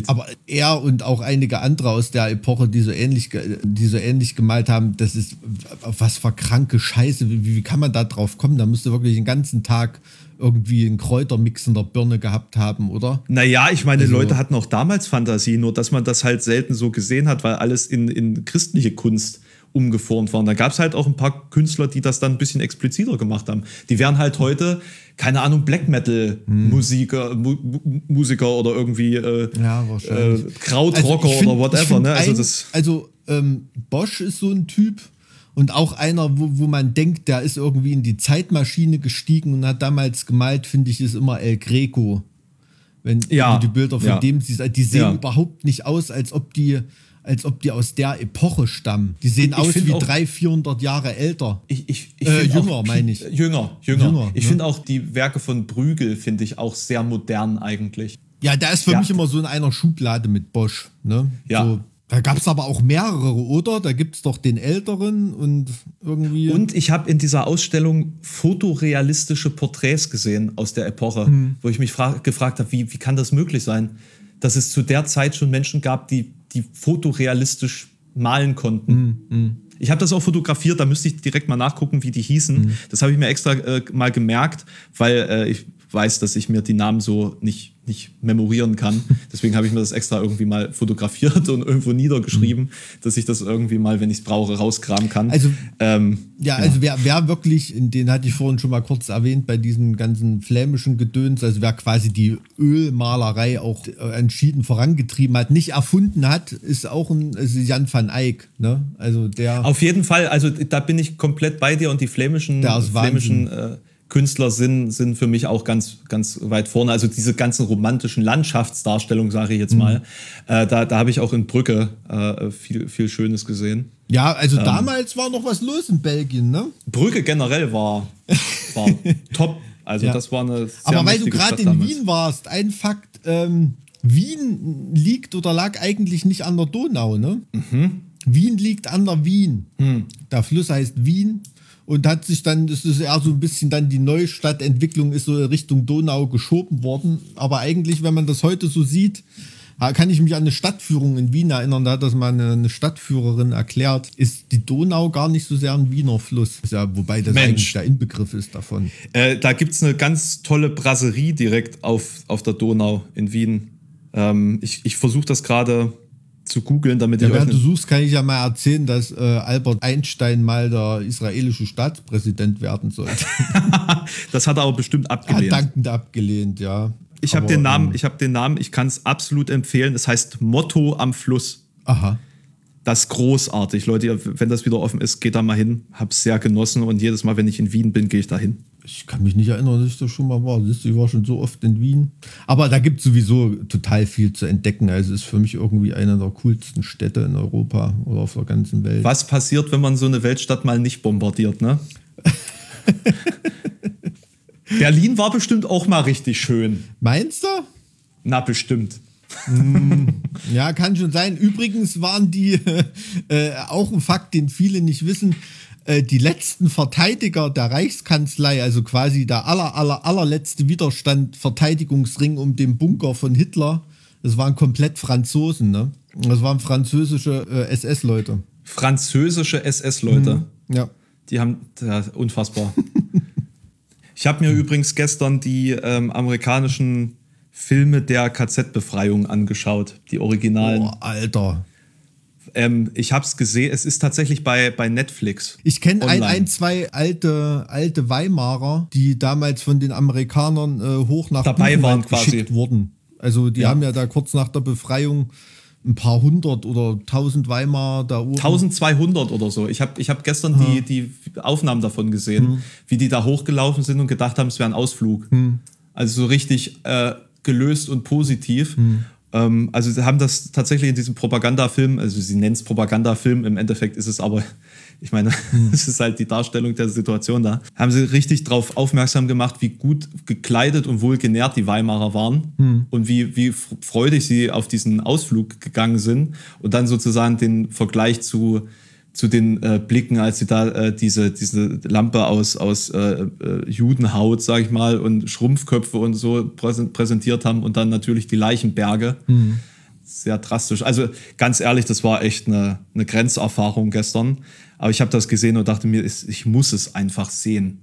Aber er und auch einige andere aus der Epoche, die so ähnlich, die so ähnlich gemalt haben, das ist was für kranke Scheiße. Wie, wie kann man da drauf kommen? Da müsste wirklich den ganzen Tag irgendwie einen Kräutermix in der Birne gehabt haben, oder? Naja, ich meine, Also- Leute hatten auch damals Fantasie, nur dass man das halt selten so gesehen hat, weil alles in, in christliche Kunst umgeformt war. Und da gab es halt auch ein paar Künstler, die das dann ein bisschen expliziter gemacht haben. Die wären halt heute, keine Ahnung, Black Metal Musiker, Mu Mu- Musiker oder irgendwie äh, Ja, äh, Krautrocker ich find- oder whatever. Ne? Also ein- das, also ähm, Bosch ist so ein Typ und auch einer, wo, wo man denkt, der ist irgendwie in die Zeitmaschine gestiegen und hat damals gemalt, finde ich, ist immer El Greco. Wenn Ja, du die Bilder von ja. dem siehst, die sehen Ja. überhaupt nicht aus, als ob die als ob die aus der Epoche stammen. Die sehen Ich aus wie auch- 300, 400 Jahre älter. Ich, ich, ich Äh, jünger, auch- meine ich. Jünger, jünger. Jünger, ich ne? finde auch die Werke von Brügel, finde ich auch sehr modern eigentlich. Ja, der ist für Ja. mich immer so in einer Schublade mit Bosch. Ne? Ja. So, da gab es aber auch mehrere, oder? Da gibt es doch den Älteren und irgendwie. Und ich habe in dieser Ausstellung fotorealistische Porträts gesehen aus der Epoche, Hm. wo ich mich fra- gefragt habe, wie, wie kann das möglich sein, dass es zu der Zeit schon Menschen gab, die, die fotorealistisch malen konnten. Hm, Ich habe das auch fotografiert, da müsste ich direkt mal nachgucken, wie die hießen. Hm. Das habe ich mir extra äh, mal gemerkt, weil äh, ich weiß, dass ich mir die Namen so nicht, nicht memorieren kann. Deswegen habe ich mir das extra irgendwie mal fotografiert und irgendwo niedergeschrieben, dass ich das irgendwie mal, wenn ich es brauche, rauskramen kann. Also, ähm, Ja, also wer, wer wirklich, den hatte ich vorhin schon mal kurz erwähnt, bei diesem ganzen flämischen Gedöns, also wer quasi die Ölmalerei auch äh, entschieden vorangetrieben hat, nicht erfunden hat, ist auch ein ist Jan van Eyck. Ne? Also der. Auf jeden Fall, also da bin ich komplett bei dir und die flämischen, flämischen äh, Künstler sind, sind für mich auch ganz, ganz weit vorne. Also diese ganzen romantischen Landschaftsdarstellungen, sage ich jetzt mal, äh, da, da habe ich auch in Brücke äh, viel, viel Schönes gesehen. ja, also Ähm. damals war noch was los in Belgien, ne? Brücke generell war, war top. Also Ja. das war eine sehr Aber weil du gerade in damals. Wien warst, ein Fakt, ähm, Wien liegt oder lag eigentlich nicht an der Donau, ne? Mhm. Wien liegt an der Wien. Hm. Der Fluss heißt Wien und hat sich dann, das ist eher so ein bisschen dann die Neustadtentwicklung ist so Richtung Donau geschoben worden. Aber eigentlich, wenn man das heute so sieht, kann ich mich an eine Stadtführung in Wien erinnern, da hat das mal eine, eine Stadtführerin erklärt, ist die Donau gar nicht so sehr ein Wiener Fluss. Ja, wobei das Mensch. eigentlich der Inbegriff ist davon. Äh, da gibt es eine ganz tolle Brasserie direkt auf, auf der Donau in Wien. Ähm, ich ich versuche das gerade zu googeln, damit Ja, euch während du suchst, kann ich ja mal erzählen, dass äh, Albert Einstein mal der israelische Staatspräsident werden sollte. Das hat er aber bestimmt abgelehnt. dankend abgelehnt, ja. ich habe den Namen, ähm, ich habe den Namen, ich kann es absolut empfehlen. Es heißt Motto am Fluss. aha. Das ist großartig. Leute, ihr- wenn das wieder offen ist, geht da mal hin. Hab's sehr genossen und jedes Mal, wenn ich in Wien bin, gehe ich da hin. Ich kann mich nicht erinnern, dass ich das schon mal war. Siehst du, ich war schon so oft in Wien. Aber da gibt es sowieso total viel zu entdecken. Also es ist für mich irgendwie eine der coolsten Städte in Europa oder auf der ganzen Welt. Was passiert, wenn man so eine Weltstadt mal nicht bombardiert, ne? Berlin war bestimmt auch mal richtig schön. Meinst du? Na, bestimmt. Ja, kann schon sein. Übrigens waren die äh, auch ein Fakt, den viele nicht wissen. Äh, die letzten Verteidiger der Reichskanzlei, also quasi der aller, aller, allerletzte Widerstand, Verteidigungsring um den Bunker von Hitler, das waren komplett Franzosen, ne? Das waren französische äh, SS-Leute. Französische SS-Leute. Ja. Die haben, ja, unfassbar. ich habe mir übrigens gestern die ähm, amerikanischen Filme der KZ-Befreiung angeschaut, die originalen. Boah, Alter. Ähm, ich habe es gesehen, es ist tatsächlich bei, bei Netflix. Ich kenne ein, ein, zwei alte, alte Weimarer, die damals von den Amerikanern äh, hoch nach Dabei Buchenwald waren quasi. geschickt wurden. Also die Ja. haben ja da kurz nach der Befreiung ein paar hundert oder tausend Weimar da oben. 1200 oder so. Ich habe ich hab gestern die, die Aufnahmen davon gesehen, wie die da hochgelaufen sind und gedacht haben, es wäre ein Ausflug. Also so richtig äh, gelöst und positiv. Ähm, also sie haben das tatsächlich in diesem Propagandafilm, also sie nennen es Propagandafilm, im Endeffekt ist es aber, ich meine, es ist halt die Darstellung der Situation da, haben sie richtig darauf aufmerksam gemacht, wie gut gekleidet und wohlgenährt die Weimarer waren und wie, wie freudig sie auf diesen Ausflug gegangen sind und dann sozusagen den Vergleich zu zu den äh, Blicken, als sie da äh, diese, diese Lampe aus, aus äh, äh, Judenhaut, sag ich mal, und Schrumpfköpfe und so präsen- präsentiert haben und dann natürlich die Leichenberge. Sehr drastisch. Also ganz ehrlich, das war echt eine, eine Grenzerfahrung gestern. Aber ich habe das gesehen und dachte mir, ich muss es einfach sehen.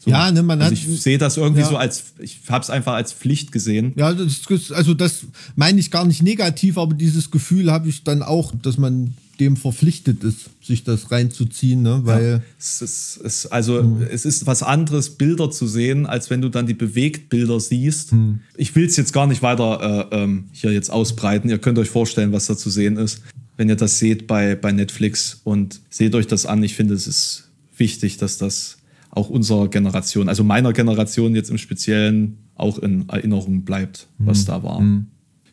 So. Ja, ne, man also hat- ich sehe das irgendwie Ja. so als, ich habe es einfach als Pflicht gesehen. Ja, das, also das meine ich gar nicht negativ, aber dieses Gefühl habe ich dann auch, dass man dem verpflichtet ist, sich das reinzuziehen, ne? Weil Es ist, es, also, es ist was anderes, Bilder zu sehen, als wenn du dann die Bewegtbilder siehst. Ich will es jetzt gar nicht weiter äh, ähm, hier jetzt ausbreiten. Ihr könnt euch vorstellen, was da zu sehen ist, wenn ihr das seht bei, bei Netflix und seht euch das an. Ich finde, es ist wichtig, dass das auch unserer Generation, also meiner Generation jetzt im Speziellen, auch in Erinnerung bleibt, was da war.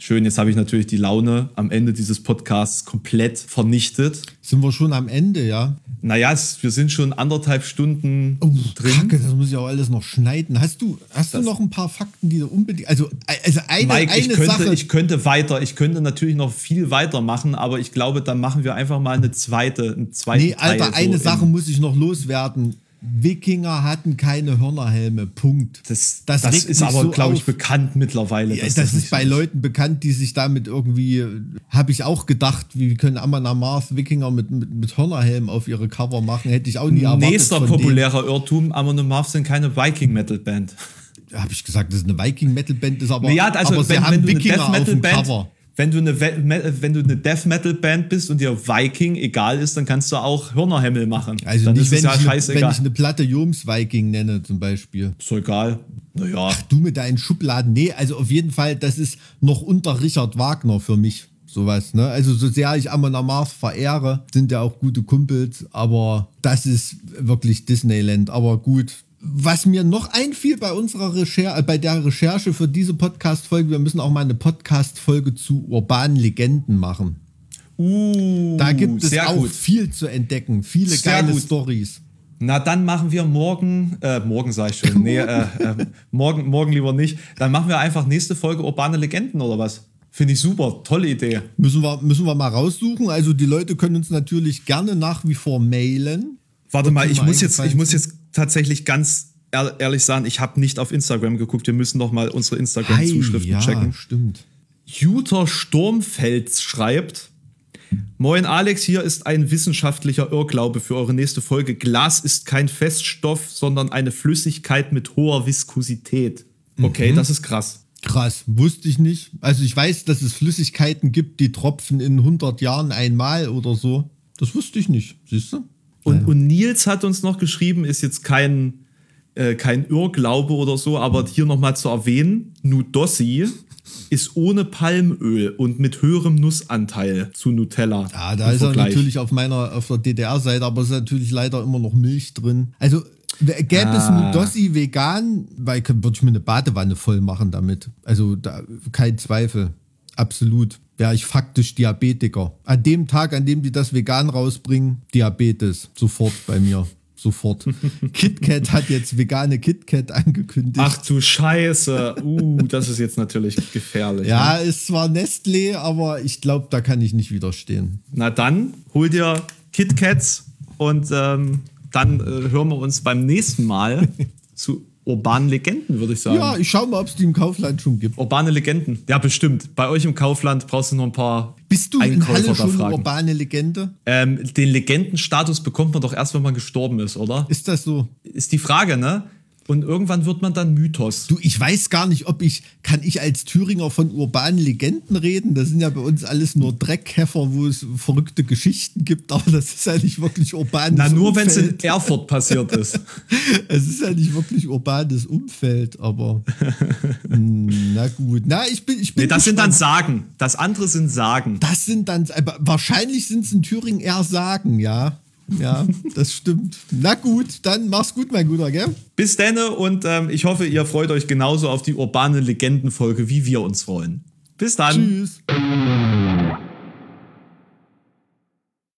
Schön, jetzt habe ich natürlich die Laune am Ende dieses Podcasts komplett vernichtet. sind wir schon am Ende, ja. Naja, es, wir sind schon anderthalb Stunden Oh, drin. Kacke, das muss ich auch alles noch schneiden. Hast du, hast du noch ein paar Fakten, die du unbedingt. Also, also eine, Mike, eine ich könnte, Sache. ich könnte weiter, ich könnte natürlich noch viel weitermachen, aber ich glaube, dann machen wir einfach mal eine zweite, einen zweiten nee, Alter, Teil. so eine Sache muss ich noch loswerden. Wikinger hatten keine Hörnerhelme. Punkt. Das, das, regt ist aber, so glaube ich, bekannt mittlerweile. Ja, das, nicht ist bei so Leuten bekannt, die sich damit irgendwie, habe ich auch gedacht, wie können Amon Amarth Wikinger mit, mit, mit Hörnerhelm auf ihre Cover machen, hätte ich auch nie erwartet. Nächster von denen. populärer Irrtum, Amon Amarth sind keine Viking-Metal-Band. habe ich gesagt, das ist eine Viking-Metal-Band, ist aber, Ja, also aber sie wenn, haben wenn Wikinger auf dem Band, Cover. Wenn du eine, wenn du eine Death Metal Band bist und dir Viking egal ist, dann kannst du auch Hörnerhemmel machen. Also dann nicht, wenn, ja ich, eine, wenn ich eine Platte Joms Viking nenne, zum Beispiel. ist doch egal. Naja. Du mit deinen Schubladen. Nee, also auf jeden Fall, das ist noch unter Richard Wagner für mich. Sowas, ne? Also, so sehr ich Amon Amarth verehre, sind ja auch gute Kumpels, aber das ist wirklich Disneyland. Aber gut. Was mir noch einfiel bei unserer Recherche, äh, bei der Recherche für diese Podcast-Folge, wir müssen auch mal eine Podcast-Folge zu urbanen Legenden machen. Uh, Da gibt es sehr auch gut. viel zu entdecken, viele Sehr geile. Stories. Na, dann machen wir morgen, äh, morgen sag ich schon, nee, äh, äh, morgen, morgen lieber nicht. Dann machen wir einfach nächste Folge urbane Legenden oder was? Finde ich super, tolle Idee. Müssen wir, müssen wir mal raussuchen. Also die Leute können uns natürlich gerne nach wie vor mailen. Warte mal, ich muss jetzt, ich muss jetzt tatsächlich ganz ehr- ehrlich sagen, ich habe nicht auf Instagram geguckt. Wir müssen noch mal unsere Instagram-Zuschriften ja, checken. stimmt. Jutta Sturmfels schreibt: Moin Alex, hier ist ein wissenschaftlicher Irrglaube für eure nächste Folge. Glas ist kein Feststoff, sondern eine Flüssigkeit mit hoher Viskosität. Okay, das ist krass. Krass, wusste ich nicht. Also ich weiß, dass es Flüssigkeiten gibt, die tropfen in 100 Jahren einmal oder so. Das wusste ich nicht, siehst du? Und, und Nils hat uns noch geschrieben, ist jetzt kein, äh, kein Irrglaube oder so, aber hier nochmal zu erwähnen, Nudossi ist ohne Palmöl und mit höherem Nussanteil zu Nutella. Ja, da ist er natürlich auf meiner, auf der DDR-Seite, aber es ist natürlich leider immer noch Milch drin. Also gäbe es Ah. Nudossi vegan, weil würde ich mir eine Badewanne voll machen damit. Also da, kein Zweifel. Absolut. Wäre ich faktisch Diabetiker. An dem Tag, an dem die das vegan rausbringen, Diabetes. Sofort bei mir. Sofort. KitKat hat jetzt vegane KitKat angekündigt. Ach du Scheiße. Uh, das ist jetzt natürlich gefährlich. ja, Ne? ist zwar Nestlé, aber ich glaube, da kann ich nicht widerstehen. Na dann, hol dir KitKats und ähm, dann äh, hören wir uns beim nächsten Mal zu urbanen Legenden, würde ich sagen. Ja, ich schau mal, ob es die im Kaufland schon gibt. Urbane Legenden. Ja, bestimmt. Bei euch im Kaufland brauchst du noch ein paar Bist du in Einkäufer Halle da schon eine fragen. urbane Legende? Ähm, den Legendenstatus bekommt man doch erst, wenn man gestorben ist, oder? Ist das so? Ist die Frage, ne? Und irgendwann wird man dann Mythos. Du, ich weiß gar nicht, ob ich, kann ich als Thüringer von urbanen Legenden reden? Das sind ja bei uns alles nur Dreckheffer, wo es verrückte Geschichten gibt, aber das ist ja nicht wirklich urbanes Na, nur wenn es in. Erfurt passiert ist. Es ist ja nicht wirklich urbanes Umfeld, aber hm, na gut. Na, ich bin, ich bin Nee, das sind dann. Sagen. Das andere sind Sagen. Das sind dann, aber wahrscheinlich sind es in Thüringen eher Sagen, ja. Ja, das stimmt. Na gut, dann mach's gut, mein Guter, gell? Bis denne und ähm, ich hoffe, ihr freut euch genauso auf die urbane Legendenfolge, wie wir uns freuen. Bis dann. Tschüss.